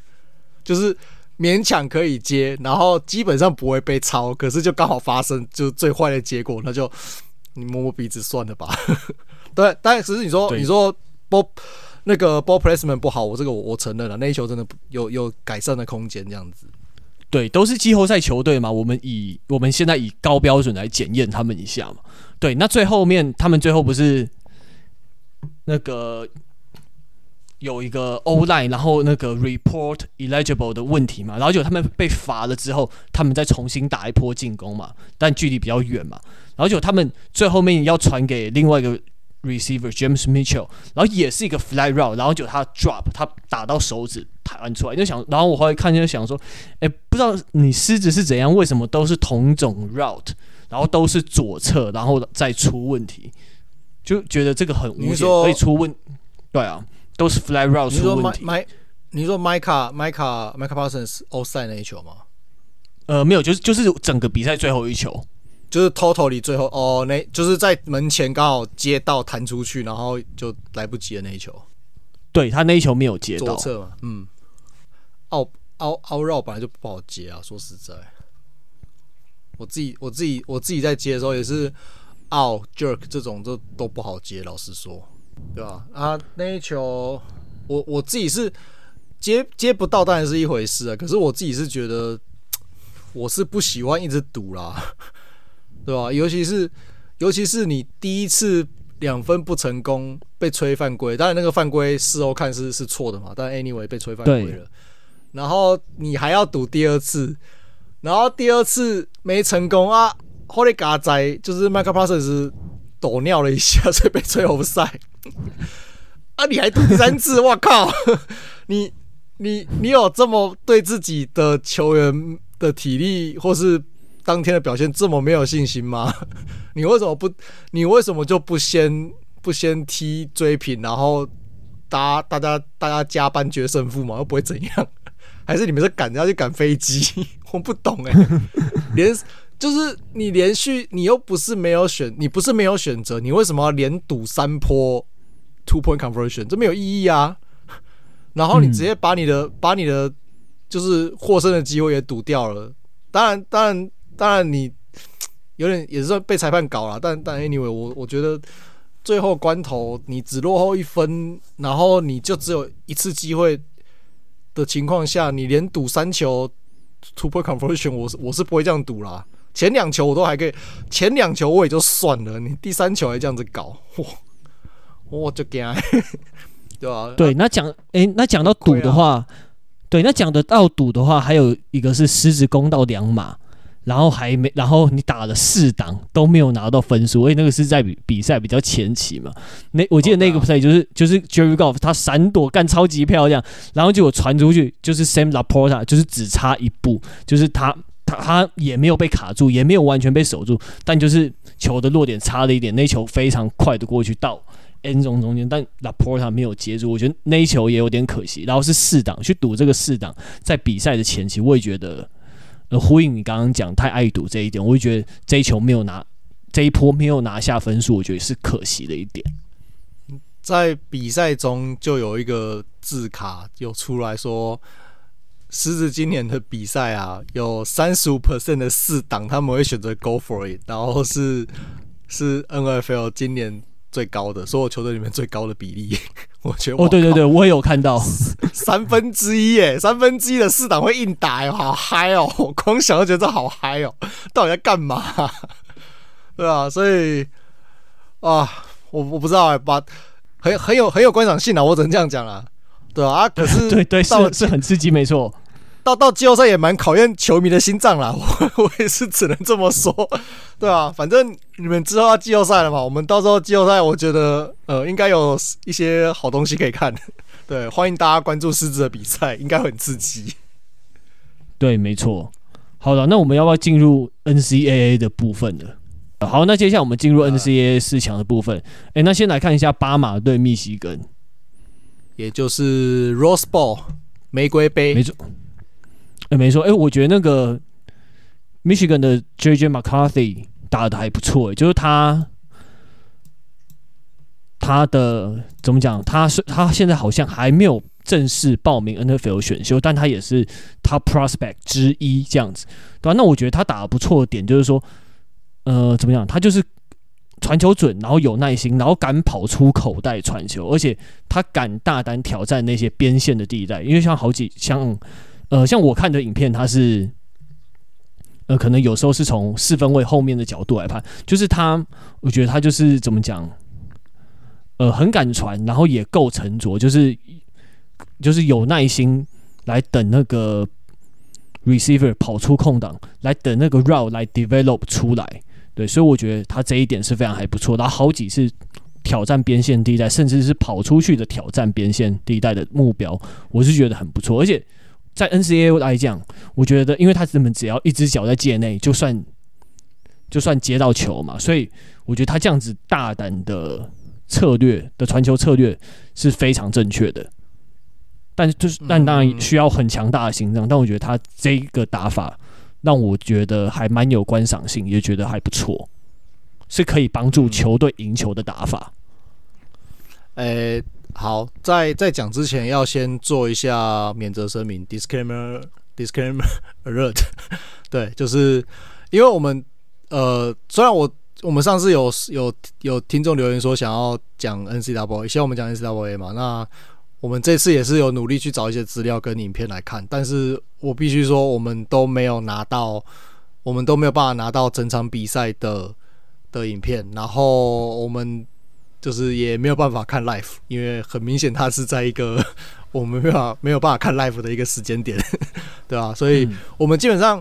就是勉强可以接，然后基本上不会被抄，可是就刚好发生就最坏的结果，那就你摸摸鼻子算了吧。对，但只是你说你说 ball 那个 ball placement 不好，我这个我我承认了，那一球真的有有改善的空间，这样子。对，都是季后赛球队嘛，我们以我们现在以高标准来检验他们一下嘛。对，那最后面他们最后不是那个有一个 online，然后那个 report eligible 的问题嘛，然后就他们被罚了之后，他们再重新打一波进攻嘛，但距离比较远嘛，然后就他们最后面要传给另外一个。receiver James Mitchell，然后也是一个 fly route，然后就他 drop，他打到手指弹出来，就想，然后我后来看就想说，哎，不知道你狮子是怎样，为什么都是同种 route，然后都是左侧，然后再出问题，就觉得这个很无解，可以出问，对啊，都是 fly route 出问题。你说 Micah Micah Micah Parsons offside 那一球吗？呃，没有，就是就是整个比赛最后一球。就是 totally 最后哦，那就是在门前刚好接到弹出去，然后就来不及的那一球。对，他那一球没有接到。左侧嘛，嗯，奥奥奥绕本来就不好接啊，说实在，我自己我自己我自己在接的时候也是奥 jerk 这种都都不好接，老实说，对吧？啊，那一球我我自己是接接不到当然是一回事啊，可是我自己是觉得我是不喜欢一直赌啦。对吧？尤其是，尤其是你第一次两分不成功被吹犯规，当然那个犯规事后看是是错的嘛，但 anyway 被吹犯规了。然后你还要赌第二次，然后第二次没成功啊，Holy God 仔就是 Micah Parsons 抖尿了一下，所以被吹 offside。啊，你还赌第三次？我靠！你你你有这么对自己的球员的体力或是？当天的表现这么没有信心吗？你为什么不？你为什么就不先不先踢追平，然后大大家大家加班决胜负嘛？又不会怎样？还是你们是赶着要去赶飞机？我不懂哎、欸，连就是你连续你又不是没有选，你不是没有选择，你为什么要连赌三波 two point conversion？这没有意义啊！然后你直接把你的、嗯、把你的就是获胜的机会也赌掉了。当然，当然。当然，你有点也是说被裁判搞了，但但 anyway，我我觉得最后关头你只落后一分，然后你就只有一次机会的情况下，你连赌三球 two conversion，我是我是不会这样赌啦。前两球我都还可以，前两球我也就算了，你第三球还这样子搞，我，我就惊，对吧？对，那讲诶，那讲到赌的话，对，那讲得到赌的话，还有一个是狮子攻到两码。然后还没，然后你打了四档都没有拿到分数，因为那个是在比比赛比较前期嘛。那我记得那个 play 就是、oh, 就是 Jerry Golf 他闪躲干超级漂亮，然后结果传出去就是 Sam Laporta 就是只差一步，就是他他他也没有被卡住，也没有完全被守住，但就是球的落点差了一点，那球非常快的过去到 end zone 中间，但 Laporta 没有接住，我觉得那一球也有点可惜。然后是四档去赌这个四档，在比赛的前期我也觉得。呃，呼应你刚刚讲太爱赌这一点，我会觉得这一球没有拿，这一波没有拿下分数，我觉得是可惜的一点。在比赛中就有一个字卡有出来说，狮子今年的比赛啊，有三十五 percent 的四档他们会选择 go for it，然后是是 NFL 今年。最高的所有球队里面最高的比例，我觉得哦，对对对，我也有看到 三分之一耶，三分之一的四档会硬打哟，好嗨哦！我 光想就觉得这好嗨哦，到底在干嘛？对啊，所以啊，我我不知道哎，把很很有很有观赏性啊，我只能这样讲了，对啊，啊可是对对是是很刺激，没错。到到季后赛也蛮考验球迷的心脏啦，我我也是只能这么说，对啊，反正你们之后要季后赛了嘛，我们到时候季后赛，我觉得呃应该有一些好东西可以看，对，欢迎大家关注狮子的比赛，应该很刺激。对，没错。好的，那我们要不要进入 NCAA 的部分呢？好，那接下来我们进入 NCAA 四强的部分。哎、欸，那先来看一下巴马对密西根，也就是 Rose Bowl 玫瑰杯，没错。哎、没错，哎、我觉得那个 Michigan 的 JJ McCarthy 打的还不错，哎就是他他的怎么讲？他是他现在好像还没有正式报名 NFL 选秀，但他也是 Top Prospect 之一这样子，对吧？那我觉得他打的不错的点就是说，呃，怎么讲？他就是。传球准，然后有耐心，然后敢跑出口袋传球，而且他敢大胆挑战那些边线的地带。因为像好几像，呃，像我看的影片，他是，呃，可能有时候是从四分卫后面的角度来拍，就是他，我觉得他就是怎么讲，呃，很敢传，然后也够沉着，就是就是有耐心来等那个 receiver 跑出空档，来等那个 route 来 develop 出来。对，所以我觉得他这一点是非常还不错。他好几次挑战边线地带，甚至是跑出去的挑战边线地带的目标，我是觉得很不错。而且在 NCAA 来讲，我觉得，因为他根本只要一只脚在界内，就算就算接到球嘛，所以我觉得他这样子大胆的策略的传球策略是非常正确的。但就是，但当然需要很强大的心脏。但我觉得他这个打法。让我觉得还蛮有观赏性，也觉得还不错，是可以帮助球队赢球的打法。呃、欸，好，在在讲之前要先做一下免责声明，disclaimer，disclaimer alert。对，就是因为我们呃，虽然我我们上次有有有听众留言说想要讲 NCWA，希望我们讲 N C W A 嘛，那。我们这次也是有努力去找一些资料跟影片来看，但是我必须说，我们都没有拿到，我们都没有办法拿到整场比赛的的影片，然后我们就是也没有办法看 live，因为很明显它是在一个 我们没有办法没有办法看 live 的一个时间点，对吧？所以我们基本上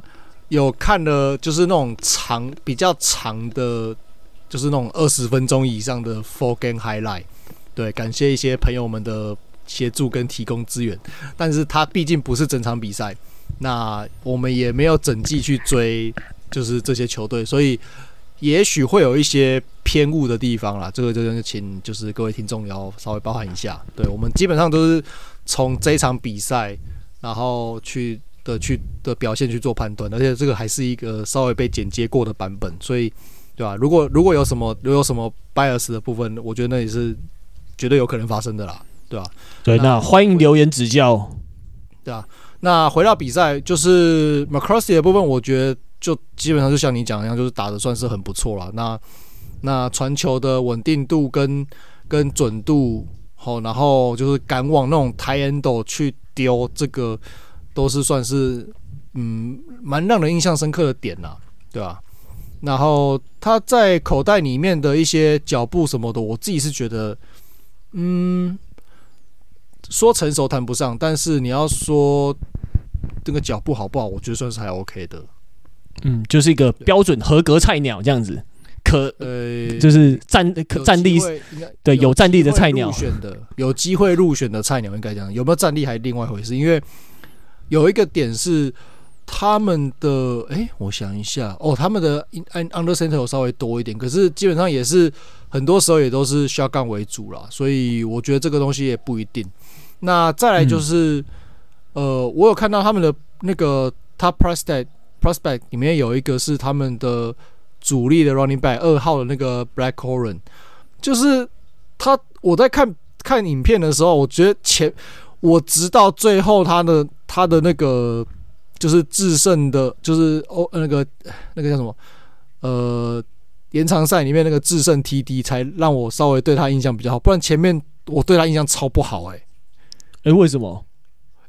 有看了，就是那种长比较长的，就是那种二十分钟以上的 full game highlight。对，感谢一些朋友们的。协助跟提供资源，但是它毕竟不是整场比赛，那我们也没有整季去追，就是这些球队，所以也许会有一些偏误的地方啦。这个就请就是各位听众要稍微包涵一下。对，我们基本上都是从这一场比赛，然后去的去的表现去做判断，而且这个还是一个稍微被剪接过的版本，所以对吧？如果如果有什么如果有什么 bias 的部分，我觉得那也是绝对有可能发生的啦。对吧？对，那欢迎留言指教。对啊，那回到比赛，就是 McCarthy 的部分，我觉得就基本上就像你讲一样，就是打的算是很不错了。那那传球的稳定度跟跟准度，好，然后就是敢往那种 t i end 去丢，这个都是算是嗯蛮让人印象深刻的点呐，对吧？然后他在口袋里面的一些脚步什么的，我自己是觉得，嗯。说成熟谈不上，但是你要说这个脚步好不好，我觉得算是还 OK 的。嗯，就是一个标准合格菜鸟这样子，可呃，就是战可战力对有战力的菜鸟入选的，有机会入选的菜鸟应该这样，有没有战力还另外一回事。因为有一个点是他们的，哎，我想一下，哦，他们的 under center 有稍微多一点，可是基本上也是很多时候也都是 shotgun 为主啦，所以我觉得这个东西也不一定。那再来就是，嗯、呃，我有看到他们的那个 top prospect prospect 里面有一个是他们的主力的 running back 二号的那个 Blake Corum，就是他我在看看影片的时候，我觉得前我直到最后他的他的那个就是制胜的，就是哦那个那个叫什么呃延长赛里面那个制胜 TD 才让我稍微对他印象比较好，不然前面我对他印象超不好哎、欸。哎，为什么？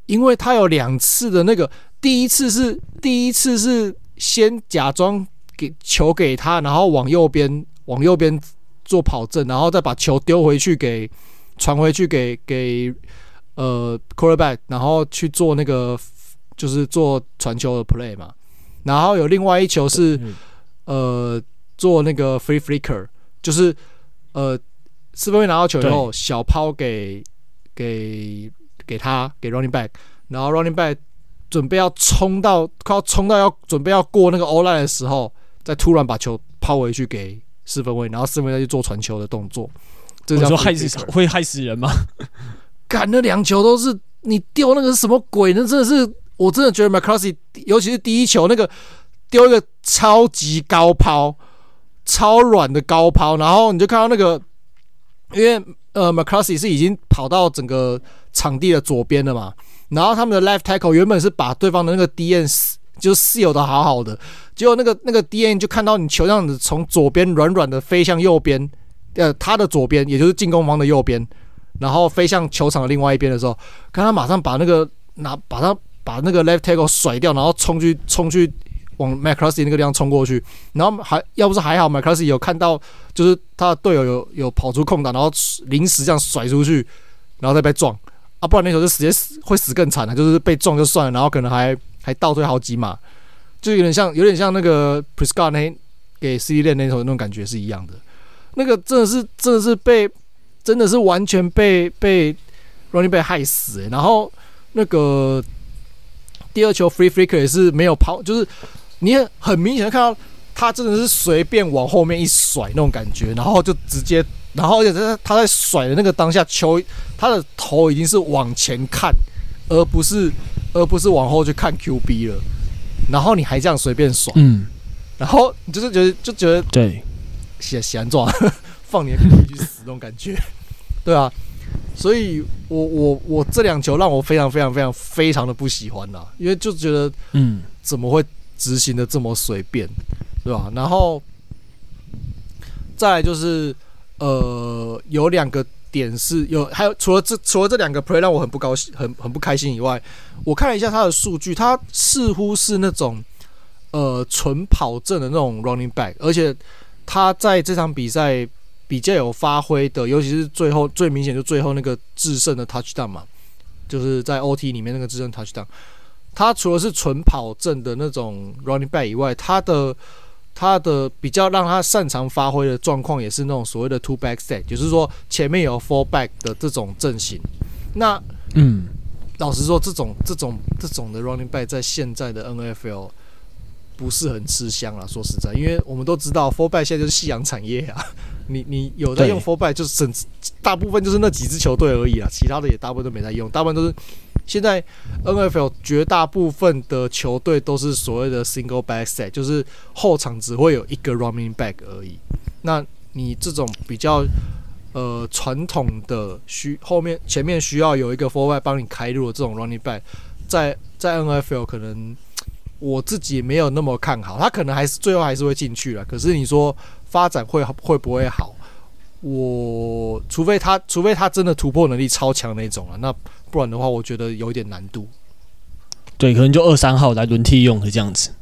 因为他有两次的那个，第一次是第一次是先假装给球给他，然后往右边往右边做跑阵，然后再把球丢回去给传回去给给呃 quarterback，然后去做那个就是做传球的 play 嘛。然后有另外一球是呃做那个 free flicker，就是呃四分卫拿到球以后小抛给给。给他给 running back，然后 running back 准备要冲到快要冲到要准备要过那个 O line 的时候，再突然把球抛回去给四分卫，然后四分卫再去做传球的动作。这叫害死会害死人吗？干那两球都是你丢那个是什么鬼？那真的是我真的觉得 McCarthy，尤其是第一球那个丢丢一个超级高抛，超软的高抛，然后你就看到那个，因为呃，McCarthy 是已经跑到整个场地的左边了嘛，然后他们的 left tackle 原本是把对方的那个 DN 就 seal 的好好的，结果那个那个 DN 就看到你球这样子从左边软软的飞向右边，呃，他的左边也就是进攻方的右边，然后飞向球场的另外一边的时候，看他马上把那个拿把他把那个 left tackle 甩掉，然后冲去冲去往 McCarthy 那个地方冲过去，然后还要不是还好 McCarthy 有看到，就是他的队友有有跑出空档，然后临时这样甩出去，然后再被撞。不然那时候就直接死会死更惨了，就是被撞就算了，然后可能还。还倒退好几码，就有点像，有点像那个 Prescott 那给 CD 练那时候那种感觉是一样的。那个真的是，真的是被，真的是完全被被 Running 被害死、欸。然后那个第二球 Free Flicker 也是没有跑，就是你很明显的看到他真的是随便往后面一甩那种感觉，然后就直接，然后而且他他在甩的那个当下，球他的头已经是往前看，而不是。而不是往后去看 QB 了，然后你还这样随便耍，嗯，然后你就是觉得就觉得对，喜喜欢撞，放你的 QB 去死那种感觉，对啊，所以我我我这两球让我非常非常非常非常的不喜欢呐，因为就觉得嗯，怎么会执行的这么随便，对吧？然后再来就是呃有两个。点是有，还有除了这除了这两个 play 让我很不高兴、很很不开心以外，我看了一下他的数据，他似乎是那种呃纯跑阵的那种 running back，而且他在这场比赛比较有发挥的，尤其是最后最明显就最后那个制胜的 touchdown 嘛，就是在 OT 里面那个制胜 touchdown，他除了是纯跑阵的那种 running back 以外，他的他的比较让他擅长发挥的状况，也是那种所谓的 two back set，就是说前面有 four back 的这种阵型。那嗯，老实说，这种这种这种的 running back 在现在的 NFL 不是很吃香了。说实在，因为我们都知道 four back 现在就是夕阳产业啊。你你有在用 four back，就是整大部分就是那几支球队而已啊，其他的也大部分都没在用，大部分都是。现在 NFL 绝大部分的球队都是所谓的 single back set，就是后场只会有一个 running back 而已。那你这种比较呃传统的需后面前面需要有一个 fullback 帮你开路的这种 running back，在在 NFL 可能我自己没有那么看好，他可能还是最后还是会进去了。可是你说发展会会不会好？我除非他除非他真的突破能力超强那种了，那。不然的话，我觉得有一点难度。对，可能就二三号来轮替用的这样子。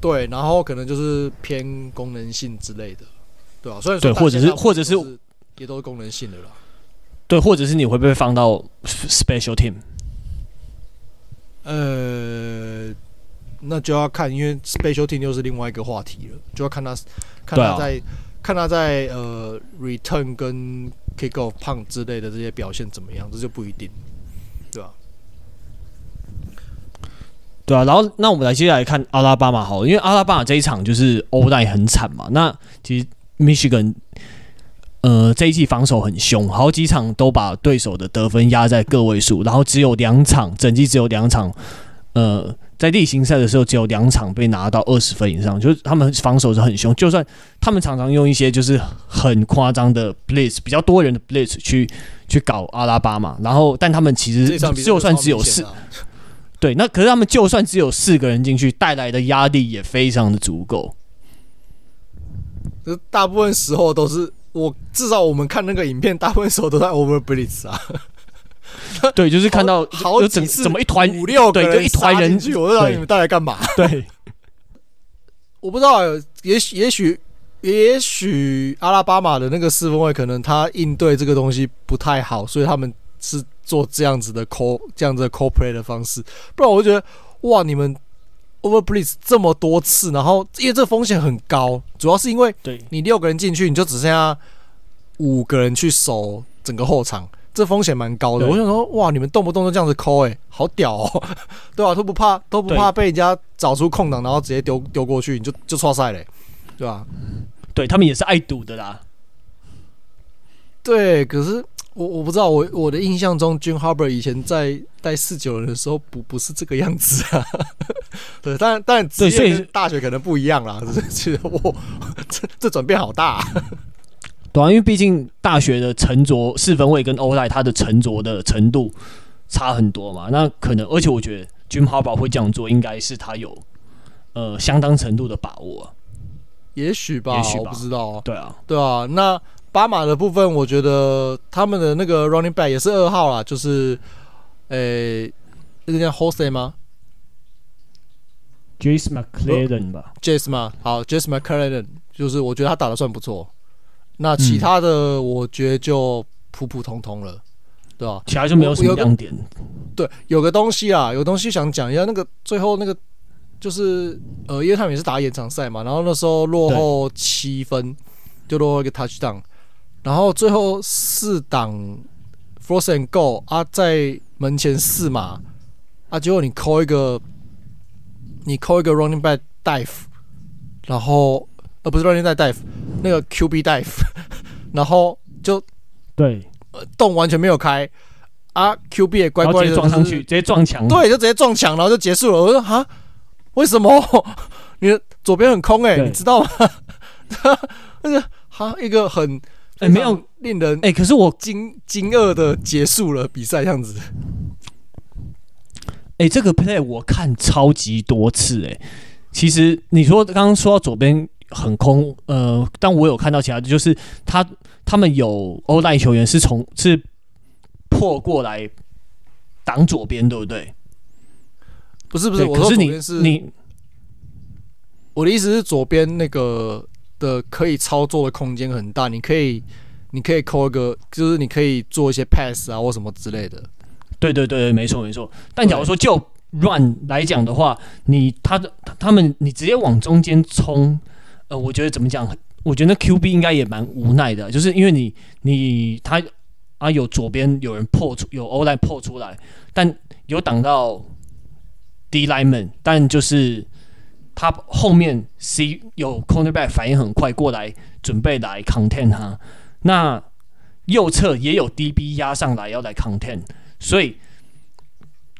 对，然后可能就是偏功能性之类的，对吧、啊？所以对，或者是或者是也都是功能性的了。对，或者是你会不会放到 special team？呃，那就要看，因为 special team 又是另外一个话题了，就要看他看他在、啊、看他在呃 return 跟。Kickoff 胖之类的这些表现怎么样？这就不一定，对吧、啊？对啊，然后那我们来接下来看阿拉巴马好了，因为阿拉巴马这一场就是欧奈很惨嘛。那其实 Michigan 呃这一季防守很凶，好几场都把对手的得分压在个位数，然后只有两场整季只有两场呃。在例行赛的时候，只有两场被拿到二十分以上，就是他们防守是很凶。就算他们常常用一些就是很夸张的 blitz，比较多人的 blitz 去去搞阿拉巴马，然后但他们其实就算只有四，对，那可是他们就算只有四个人进去，带来的压力也非常的足够。大部分时候都是我至少我们看那个影片，大部分时候都在 over blitz 啊。对，就是看到好，好整怎么一团五六个人对，就一团人去，我不知道你们带来干嘛。对，我不知道，也许也许也许阿拉巴马的那个四分卫可能他应对这个东西不太好，所以他们是做这样子的 call 这样子的 call play 的方式。不然我就觉得哇，你们 Over please 这么多次，然后因为这风险很高，主要是因为你六个人进去，你就只剩下五个人去守整个后场。这风险蛮高的，我想说，哇，你们动不动就这样子抠，哎，好屌哦，对吧、啊？都不怕，都不怕被人家找出空档，然后直接丢丢过去，你就就错赛嘞，对吧、啊？对他们也是爱赌的啦。对，可是我我不知道，我我的印象中，Jim Harbaugh 以前在带四九人的时候不不是这个样子啊。对，但但职业大学可能不一样啦。其实我这这转变好大，啊。对啊，因为毕竟大学的沉着四分卫跟欧莱他的沉着的程度差很多嘛。那可能，而且我觉得 Jim Harbaugh 会这样做，应该是他有呃相当程度的把握，啊。也许吧，也许吧，我不知道。对啊，对啊，那。巴马的部分，我觉得他们的那个 running back 也是二号啦，就是，诶、个叫 Jose 吗？Jace McClellan 吧 Jace 吗？好，Jace McClellan，就是我觉得他打的算不错。那其他的我觉得就普普通通了，对吧？其他就没有什么亮点。对，有个东西啊，有个东西想讲一下，那个最后那个就是呃，因为他们也是打延长赛嘛，然后那时候落后七分，就落后一个 touchdown。然后最后四档 force and go 啊，在门前四码啊，结果你扣一个，你扣一个 running back dive，然后呃不是 running back dive，那个 QB dive，然后就对，洞完全没有开啊，QB 也乖乖的、撞上去，直接撞墙，对，就直接撞墙，然后就结束了。我说啊，为什么？你的左边很空哎、欸，你知道吗？那个哈一个很。哎、欸，没有令人哎，可是我惊惊愕的结束了比赛，这样子。哎，这个 play 我看超级多次哎。其实你说刚刚说到左边很空，呃，但我有看到其他的，就是他他们有欧代球员是从是破过来挡左边，对不对？不是不是，我说左边是你，我的意思是左边那个。的可以操作的空间很大，你可以，你可以扣一个，就是你可以做一些 pass 啊或什么之类的。对对对，没错没错。但假如说就 run 来讲的话，你他的他们你直接往中间冲，呃，我觉得怎么讲？我觉得 QB 应该也蛮无奈的，就是因为你你他啊有左边有人破出有 O line 破出来，但有挡到 D lineman，但就是。他后面 C 有 cornerback 反应很快过来，准备来 contain 他。那右侧也有 DB 压上来要来 contain，所以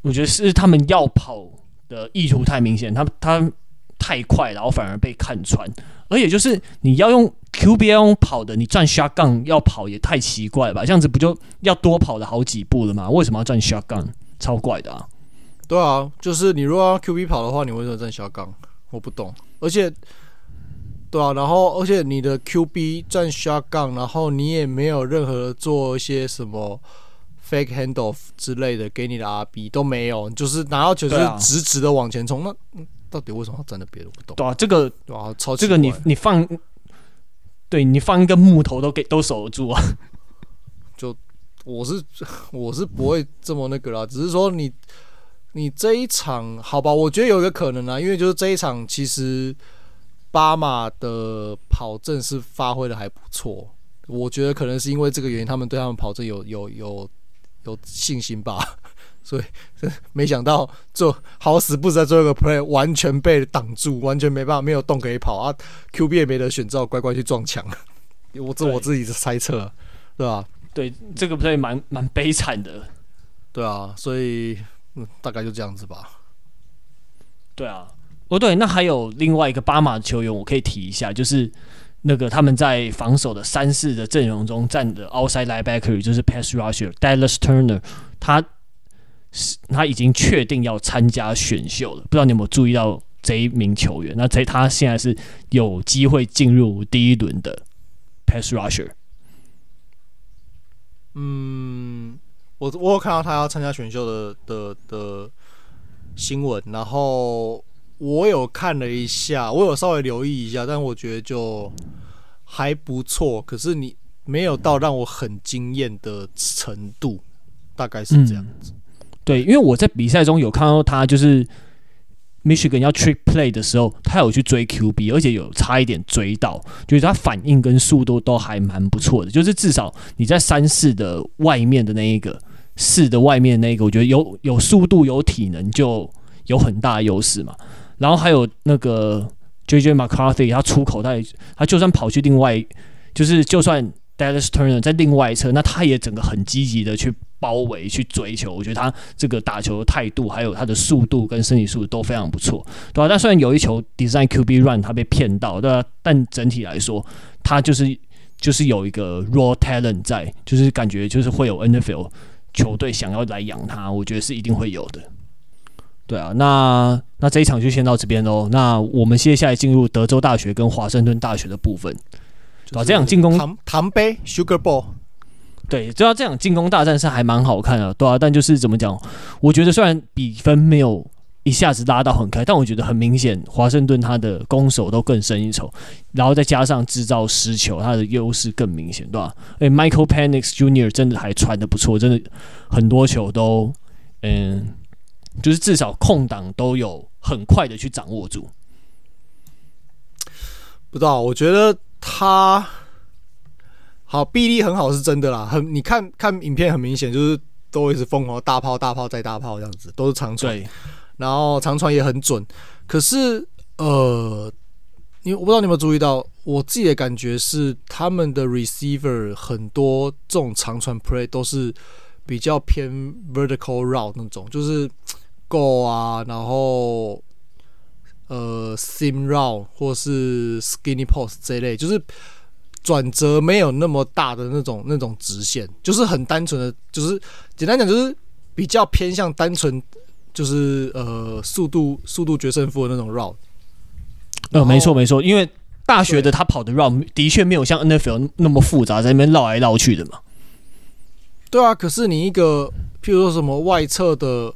我觉得是他们要跑的意图太明显，他他太快，然后反而被看穿。而且就是你要用 QB 要用跑的，你站 shotgun 要跑也太奇怪了吧？这样子不就要多跑了好几步了吗？为什么要站 shotgun？超怪的啊！对啊，就是你如果要 QB 跑的话，你为什么站 shotgun？我不懂，而且，对啊，然后而且你的 QB 站 shotgun，然后你也没有任何做一些什么 fake handoff 之类的给你的 RB 都没有，就是拿到球就是直直的往前冲，啊、那到底为什么要站那边？我不懂。对啊，这个对啊，超这个你你放，对你放一个木头都给都守得住啊。就我是 我是不会这么那个啦，只是说你。你这一场好吧？我觉得有一个可能啊，因为就是这一场其实巴马的跑阵是发挥的还不错，我觉得可能是因为这个原因，他们对他们跑阵有有有有信心吧。所以没想到做好死不死在最后一个 play 完全被挡住，完全没办法没有洞可以跑啊！QB 也没得选，只好乖乖去撞墙。我这我自己的猜测，对吧？对，这个 play 蛮蛮悲惨的。对啊，所以。嗯，大概就这样子吧。对啊，哦对，那还有另外一个巴马球员，我可以提一下，就是那个他们在防守的三四的阵容中站的 outside linebacker，就是 pass rusher Dallas Turner，他是他已经确定要参加选秀了。不知道你有没有注意到这一名球员？那这他现在是有机会进入第一轮的 pass rusher。嗯。我我有看到他要参加选秀的的的新闻，然后我有看了一下，我有稍微留意一下，但我觉得就还不错。可是你没有到让我很惊艳的程度，大概是这样子。嗯，对，因为我在比赛中有看到他，就是 Michigan 要 trick play 的时候，他有去追 QB，而且有差一点追到，就是他反应跟速度都还蛮不错的。就是至少你在三四的外面的那一个。四的外面那一个，我觉得有有速度有体能就有很大的优势嘛。然后还有那个 JJ McCarthy，他出口他他就算跑去另外，就是就算 Dallas Turner 在另外一侧，那他也整个很积极的去包围、去追求。我觉得他这个打球的态度，还有他的速度跟身体素质都非常不错，对吧、啊？但虽然有一球 Design QB Run 他被骗到，对吧、但整体来说，他就是就是有一个 Raw Talent 在，就是感觉就是会有 NFL 球队想要来养他，我觉得是一定会有的。对啊，那那这一场就先到这边喽。那我们接下来进入德州大学跟华盛顿大学的部分。啊，这样进攻糖糖杯 Sugar Bowl，对，主要这场进攻大战是还蛮好看的，对啊。但就是怎么讲，我觉得虽然比分没有一下子拉到很开，但我觉得很明显，华盛顿他的攻守都更胜一筹，然后再加上制造失球，他的优势更明显，对吧？哎，Michael Penix Jr. 真的还传的不错，真的很多球都，嗯，就是至少空档都有很快的去掌握住。不知道，我觉得。他好臂力很好是真的啦，很你看看影片很明显就是都一直疯狂大炮大炮再大炮这样子，都是长传，然后长传也很准。可是呃，你我不知道你有没有注意到，我自己的感觉是他们的 receiver 很多这种长传 play 都是比较偏 vertical route 那种，就是 go 啊，然后。呃，seam route 或是 skinny post 这一类，就是转折没有那么大的那种那种直线，就是很单纯的，就是简单讲就是比较偏向单纯，就是呃速度速度决胜负的那种 route。呃，没错没错，因为大学的他跑的 route 的确没有像 NFL 那么复杂，在那边绕来绕去的嘛。对啊，可是你一个譬如说什么外侧的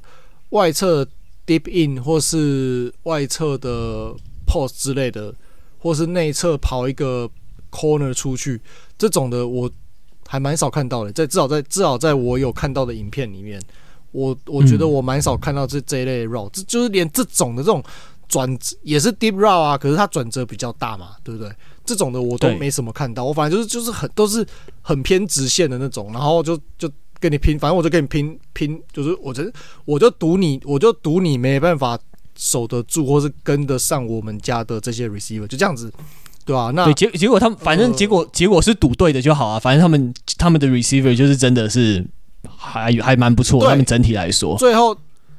外侧。Deep in 或是外侧的 post 之类的，或是内侧跑一个 corner 出去，这种的我还蛮少看到的。在至少在至少在我有看到的影片里面，我我觉得我蛮少看到这这一类 route，这就是连这种的这种转也是 deep route 啊，可是它转折比较大嘛，对不对？这种的我都没什么看到，我反正就是就是很都是很偏直线的那种，然后就就。跟你拼，反正我就跟你拼拼，就是我就我就赌你，我就赌你没办法守得住，或是跟得上我们家的这些 receiver，就这样子，对吧、啊？那结结果他们反正结果、呃、结果是赌对的就好啊，反正他们他们的 receiver 就是真的是还还蛮不错，他们整体来说，最后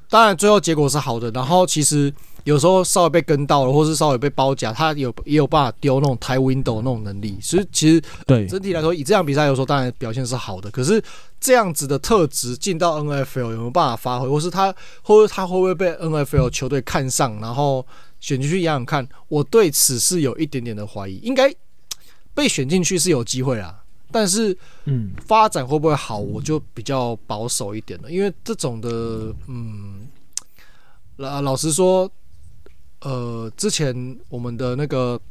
当然最后结果是好的，然后其实。有时候稍微被跟到了，或是稍微被包夹，他有也有办法丢那种 tight window 那种能力。所以其实对整体来说，以这场比赛有时候当然表现是好的。可是这样子的特质进到 NFL 有没有办法发挥，或是他或者他会不会被 NFL 球队看上，然后选进去养养看？我对此是有一点点的怀疑。应该被选进去是有机会啊，但是嗯，发展会不会好，我就比较保守一点了。因为这种的嗯，老老实说。呃，之前我们的那个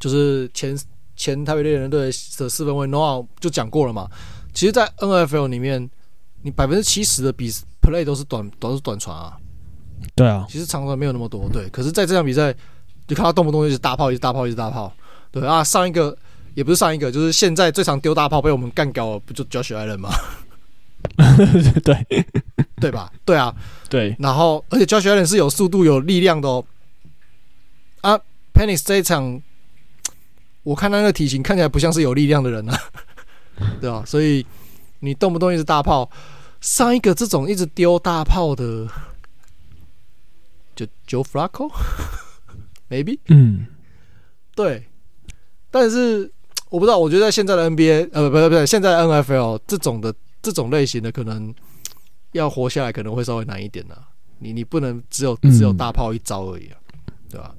就是前前台北猎人队的四分卫 Noah 就讲过了嘛。其实，在 NFL 里面，你百分之七十的比 play 都是短，都是短传啊。对啊，其实长传没有那么多。对，可是在这场比赛，就看他动不动就是大炮，一直大炮，一直大炮。对啊，上一个也不是上一个，就是现在最常丢大炮被我们干掉了，不就 Josh Allen 吗？对，对吧？对啊，对。然后，而且 Josh Allen 是有速度、有力量的哦。啊，Penix 这一场，我看他那个体型看起来不像是有力量的人啊，对吧？所以你动不动一直大炮，上一个这种一直丢大炮的，就 Joe Flacco，maybe，嗯，对。但是我不知道，我觉得在现在的 NBA，呃，不不不对，现在的 NFL 这种的。这种类型的可能要活下来可能会稍微难一点呢、啊。你你不能只有只有大炮一招而已啊，对吧？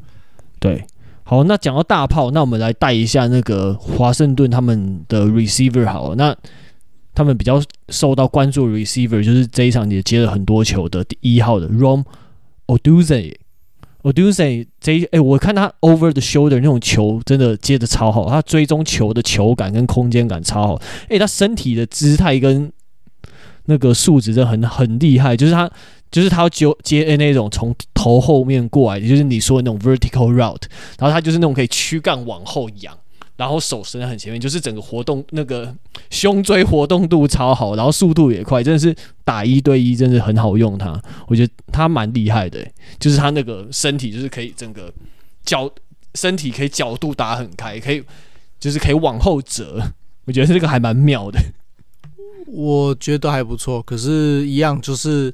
对，好，那讲到大炮，那我们来带一下那个华盛顿他们的 receiver 好了。那他们比较受到关注的 receiver 就是这一场也接了很多球的第一号的 Rome Odunze。Odunze 这哎、我看他 over the shoulder 那种球真的接的超好，他追踪球的球感跟空间感超好。哎、他身体的姿态跟那个素质真的很很厉害，就是他就是他要接接那种从头后面过来的，就是你说的那种 vertical route，然后他就是那种可以躯干往后仰。然后手伸在很前面，就是整个活动那个胸椎活动度超好，然后速度也快，真的是打一对一，真的很好用他。我觉得他蛮厉害的，就是他那个身体就是可以整个角身体可以角度打很开，可以就是可以往后折，我觉得这个还蛮妙的。我觉得还不错，可是，一样就是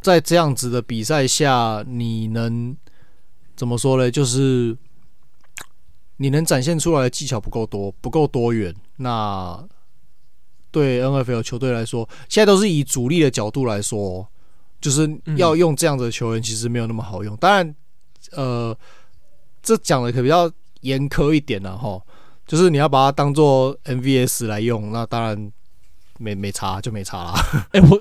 在这样子的比赛下，你能怎么说呢？就是你能展现出来的技巧不够多，不够多元。那对 NFL 球队来说，现在都是以主力的角度来说，就是要用这样的球员，其实没有那么好用。当然，呃，这讲的可比较严苛一点了哈，就是你要把它当做 MVS 来用，那当然。没没差就没差啦。哎、欸，我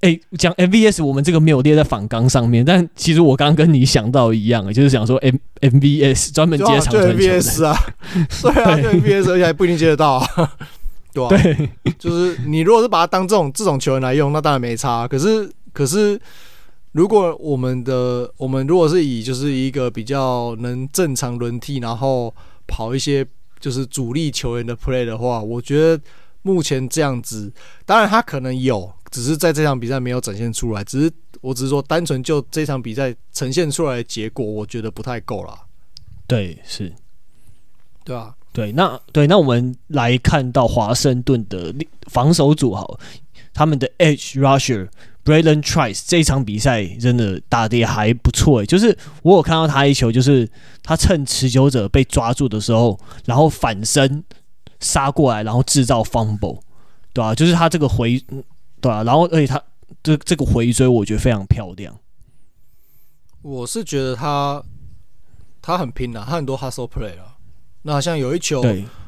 哎讲 MVS，我们这个没有列在反纲上面，但其实我刚刚跟你想到一样，就是想说 M MVS 专门接长传球的。MVS 啊，对啊，就 MVS，而且还不一定接得到啊，对吧、啊？对，就是你如果是把它当这种这种球员来用，那当然没差。可是可是，如果我们的我们如果是以就是一个比较能正常轮替，然后跑一些就是主力球员的 play 的话，我觉得。目前这样子，当然他可能有，只是在这场比赛没有展现出来。只是我只是说，单纯就这场比赛呈现出来的结果，我觉得不太够啦。对，是，对啊，对，那对，那我们来看到华盛顿的防守组好，他们的 Edge Rusher Bralen Trice 这一场比赛真的打的也还不错诶，就是我有看到他一球，就是他趁持久者被抓住的时候，然后反身。杀过来，然后制造 fumble，对吧、啊？就是他这个回，对啊，然后而且他这这个回追，我觉得非常漂亮。我是觉得他他很拼啊，他很多 hustle play 啊。那像有一球，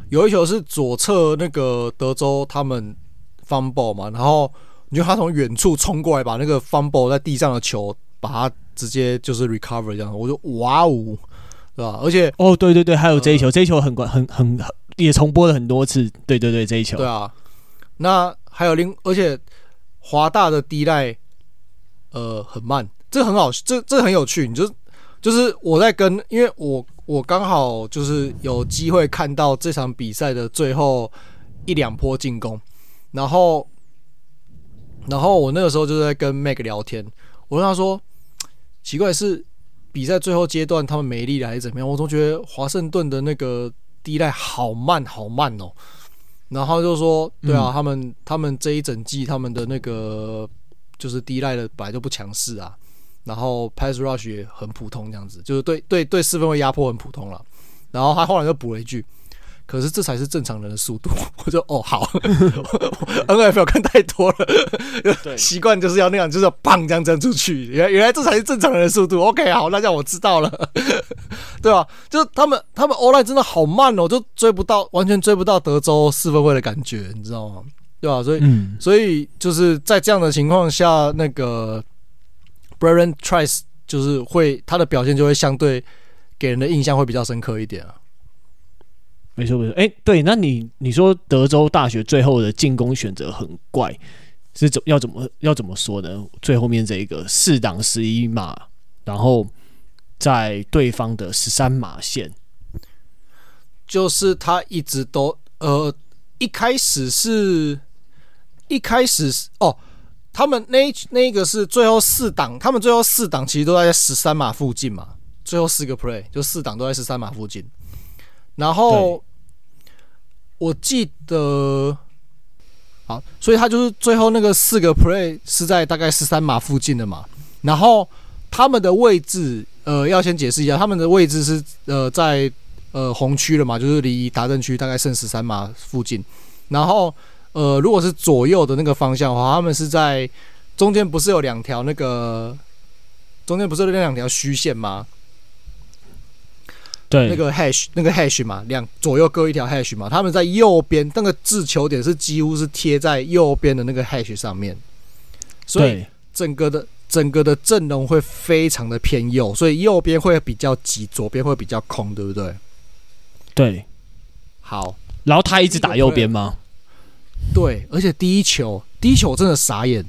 有一球是左侧那个德州他们 fumble 嘛，然后你觉得他从远处冲过来，把那个 fumble 在地上的球，把它直接就是 recover 这样，我就哇哦，对吧？而且哦，对对对，还有这一球，呃、这一球很关，很很。很也重播了很多次，对对对，这一球。对啊，那还有另，而且华大的 D-line，呃，很慢，这很好，这这很有趣。你就就是我在跟，因为我我刚好就是有机会看到这场比赛的最后一两波进攻，然后然后我那个时候就在跟 Mac 聊天，我跟他说，奇怪是比赛最后阶段他们没力了还是怎么样？我总觉得华盛顿的那个。依赖好慢好慢哦，然后就说，对啊，他们他们这一整季他们的那个就是依赖的本来就不强势啊，然后 pass rush 也很普通这样子，就是对对对四分卫压迫很普通了，然后他后来就补了一句。可是这才是正常人的速度，我就哦好，NFL 看太多了，习惯就是要那样，就是要砰这样扔出去。原来原来这才是正常人的速度。OK，好，那这样我知道了，对啊？就是他们他们 online 真的好慢哦，就追不到，完全追不到德州四分卫的感觉，你知道吗？对吧？所以、嗯、所以就是在这样的情况下，那个 Bralen Trice 就是会他的表现就会相对给人的印象会比较深刻一点啊。没错，没错。哎，对，那你你说德州大学最后的进攻选择很怪，是怎要怎么要怎么说呢？最后面这一个四档十一码，然后在对方的十三码线，就是他一直都呃，一开始是一开始是哦，他们那那个是最后四档，他们最后四档其实都在十三码附近嘛，最后四个 play 就四档都在十三码附近，然后。我记得，好，所以他就是最后那个四个 play 是在大概十三码附近的嘛。然后他们的位置，呃，要先解释一下，他们的位置是呃在呃红区了嘛，就是离达阵区大概剩十三码附近。然后呃，如果是左右的那个方向的话，他们是在中间不是有两条那个中间不是有那两条虚线吗？对，那个 hash 那个 hash 嘛，两左右各一条 hash 嘛，他们在右边那个掷球点是几乎是贴在右边的那个 hash 上面，所以整个的整个的阵容会非常的偏右，所以右边会比较挤，左边会比较空，对不对？对，好，然后他一直打右边吗？对，而且第一球第一球我真的傻眼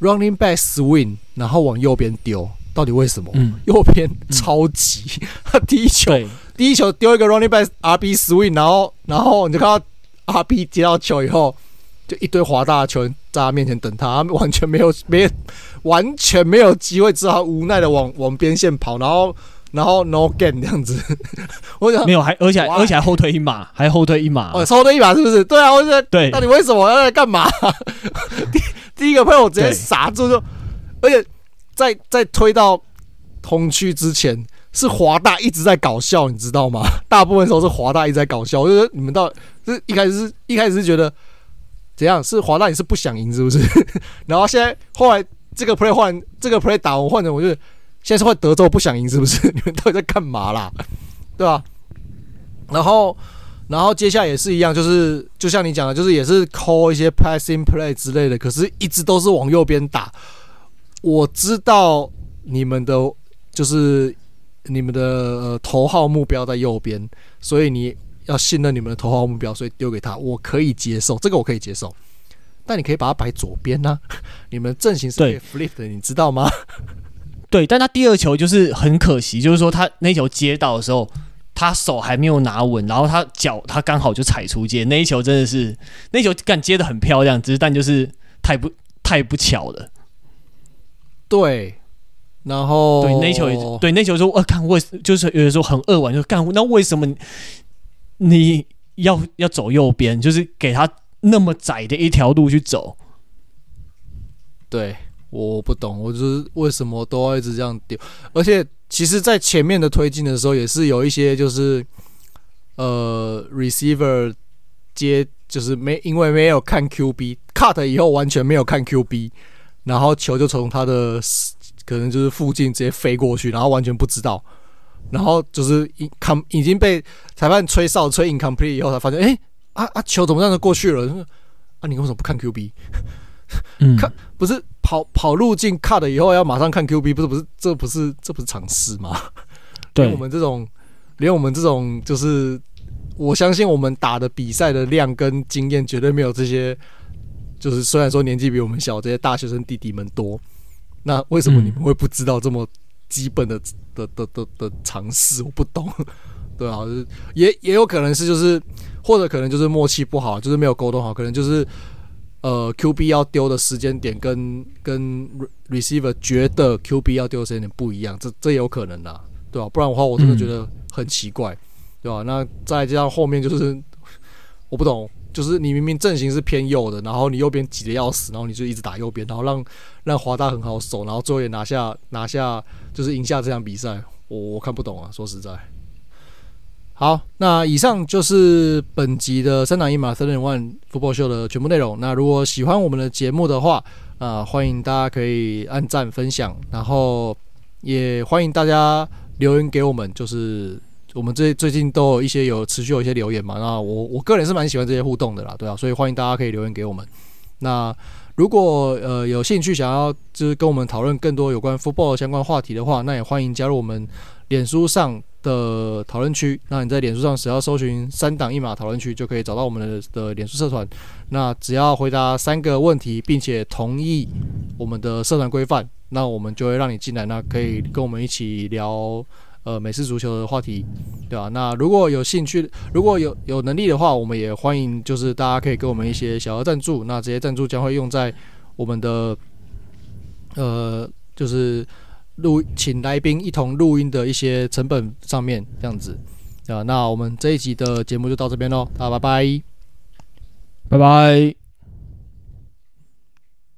，running back swing，然后往右边丢。到底为什么？嗯、右边超级，他、嗯、第一球，第一球丢一个 running back RB swing，然后然后你就看到 RB 接到球以后，就一堆华大的球员在他面前等他，他完全没有没完全没有机会，只好无奈的往往边线跑，然后然后 no gain 这样子。我想没有，还而且而且还后退一码，还后退一码，哦，后退一码是不是？对啊，我觉得对，到底为什么要来干嘛？第第一个朋友直接傻住就，而且在在推到红区之前，是华大一直在搞笑，你知道吗？大部分时候是华大一直在搞笑。我觉得你们到是一开始是一开始是觉得怎样？是华大你是不想赢是不是？然后现在后来这个 play 换这个 play 打完换成，我就现在是换德州不想赢是不是？你们到底在干嘛啦？对吧？然后然后接下来也是一样，就是就像你讲的，就是也是 call 一些 passing play 之类的，可是一直都是往右边打。我知道你们的就是。你们的、呃、头号目标在右边，所以你要信任你们的头号目标，所以丢给他，我可以接受，这个我可以接受。但你可以把它摆左边呢、啊？你们阵型是可以 flip 的，你知道吗？对，但他第二球就是很可惜，就是说他那球接到的时候，他手还没有拿稳，然后他脚他刚好就踩出界，那一球真的是那一球干接的很漂亮，只是但就是太不太不巧了。对。然后对那球也对那球说，呃，看为就是有的时候很扼腕，就干那为什么你要要走右边，就是给他那么窄的一条路去走？对，我不懂，我就是为什么都要一直这样丢？而且其实，在前面的推进的时候，也是有一些就是呃，receiver 接就是没因为没有看 QB cut 以后完全没有看 QB，然后球就从他的。可能就是附近直接飞过去，然后完全不知道，然后就是 incom 已经被裁判吹哨吹 incomplete 以后，才发现，哎、欸，啊啊，球怎么这样过去了？啊，你为什么不看 QB？嗯、看不是跑跑路径 cut 以后要马上看 QB，不是不是，这不是这不是常识吗？对，连我们这种，连我们这种，就是我相信我们打的比赛的量跟经验，绝对没有这些，就是虽然说年纪比我们小，这些大学生弟弟们多。那为什么你们会不知道这么基本的的的的的尝试？我不懂，对啊，也也有可能是就是，或者可能就是默契不好，就是没有沟通好，可能就是呃，QB 要丢的时间点跟跟 receiver 觉得 QB 要丢的时间点不一样，这这也有可能的，对吧？不然的话，我真的觉得很奇怪，对吧？那再加上后面就是 我不懂。就是你明明阵型是偏右的，然后你右边挤得要死，然后你就一直打右边，然后让让华大很好守，然后最后也拿下拿下，就是赢下这场比赛。我我看不懂啊，说实在。好，那以上就是本集的三打一码 Third and One Football Show 的全部内容。那如果喜欢我们的节目的话，呃，欢迎大家可以按赞分享，然后也欢迎大家留言给我们，就是。我们最最近都有一些有持续有一些留言嘛，那我我个人是蛮喜欢这些互动的啦，对啊，所以欢迎大家可以留言给我们。那如果呃有兴趣想要就是跟我们讨论更多有关 football 相关话题的话，那也欢迎加入我们脸书上的讨论区。那你在脸书上只要搜寻三档一码讨论区，就可以找到我们的的脸书社团。那只要回答三个问题，并且同意我们的社团规范，那我们就会让你进来，那可以跟我们一起聊。呃，美式足球的话题，对吧？那如果有兴趣，如果有有能力的话，我们也欢迎，就是大家可以给我们一些小额赞助。那这些赞助将会用在我们的呃，就是录请来宾一同录音的一些成本上面，这样子啊。那我们这一集的节目就到这边喽，大家拜拜，拜拜。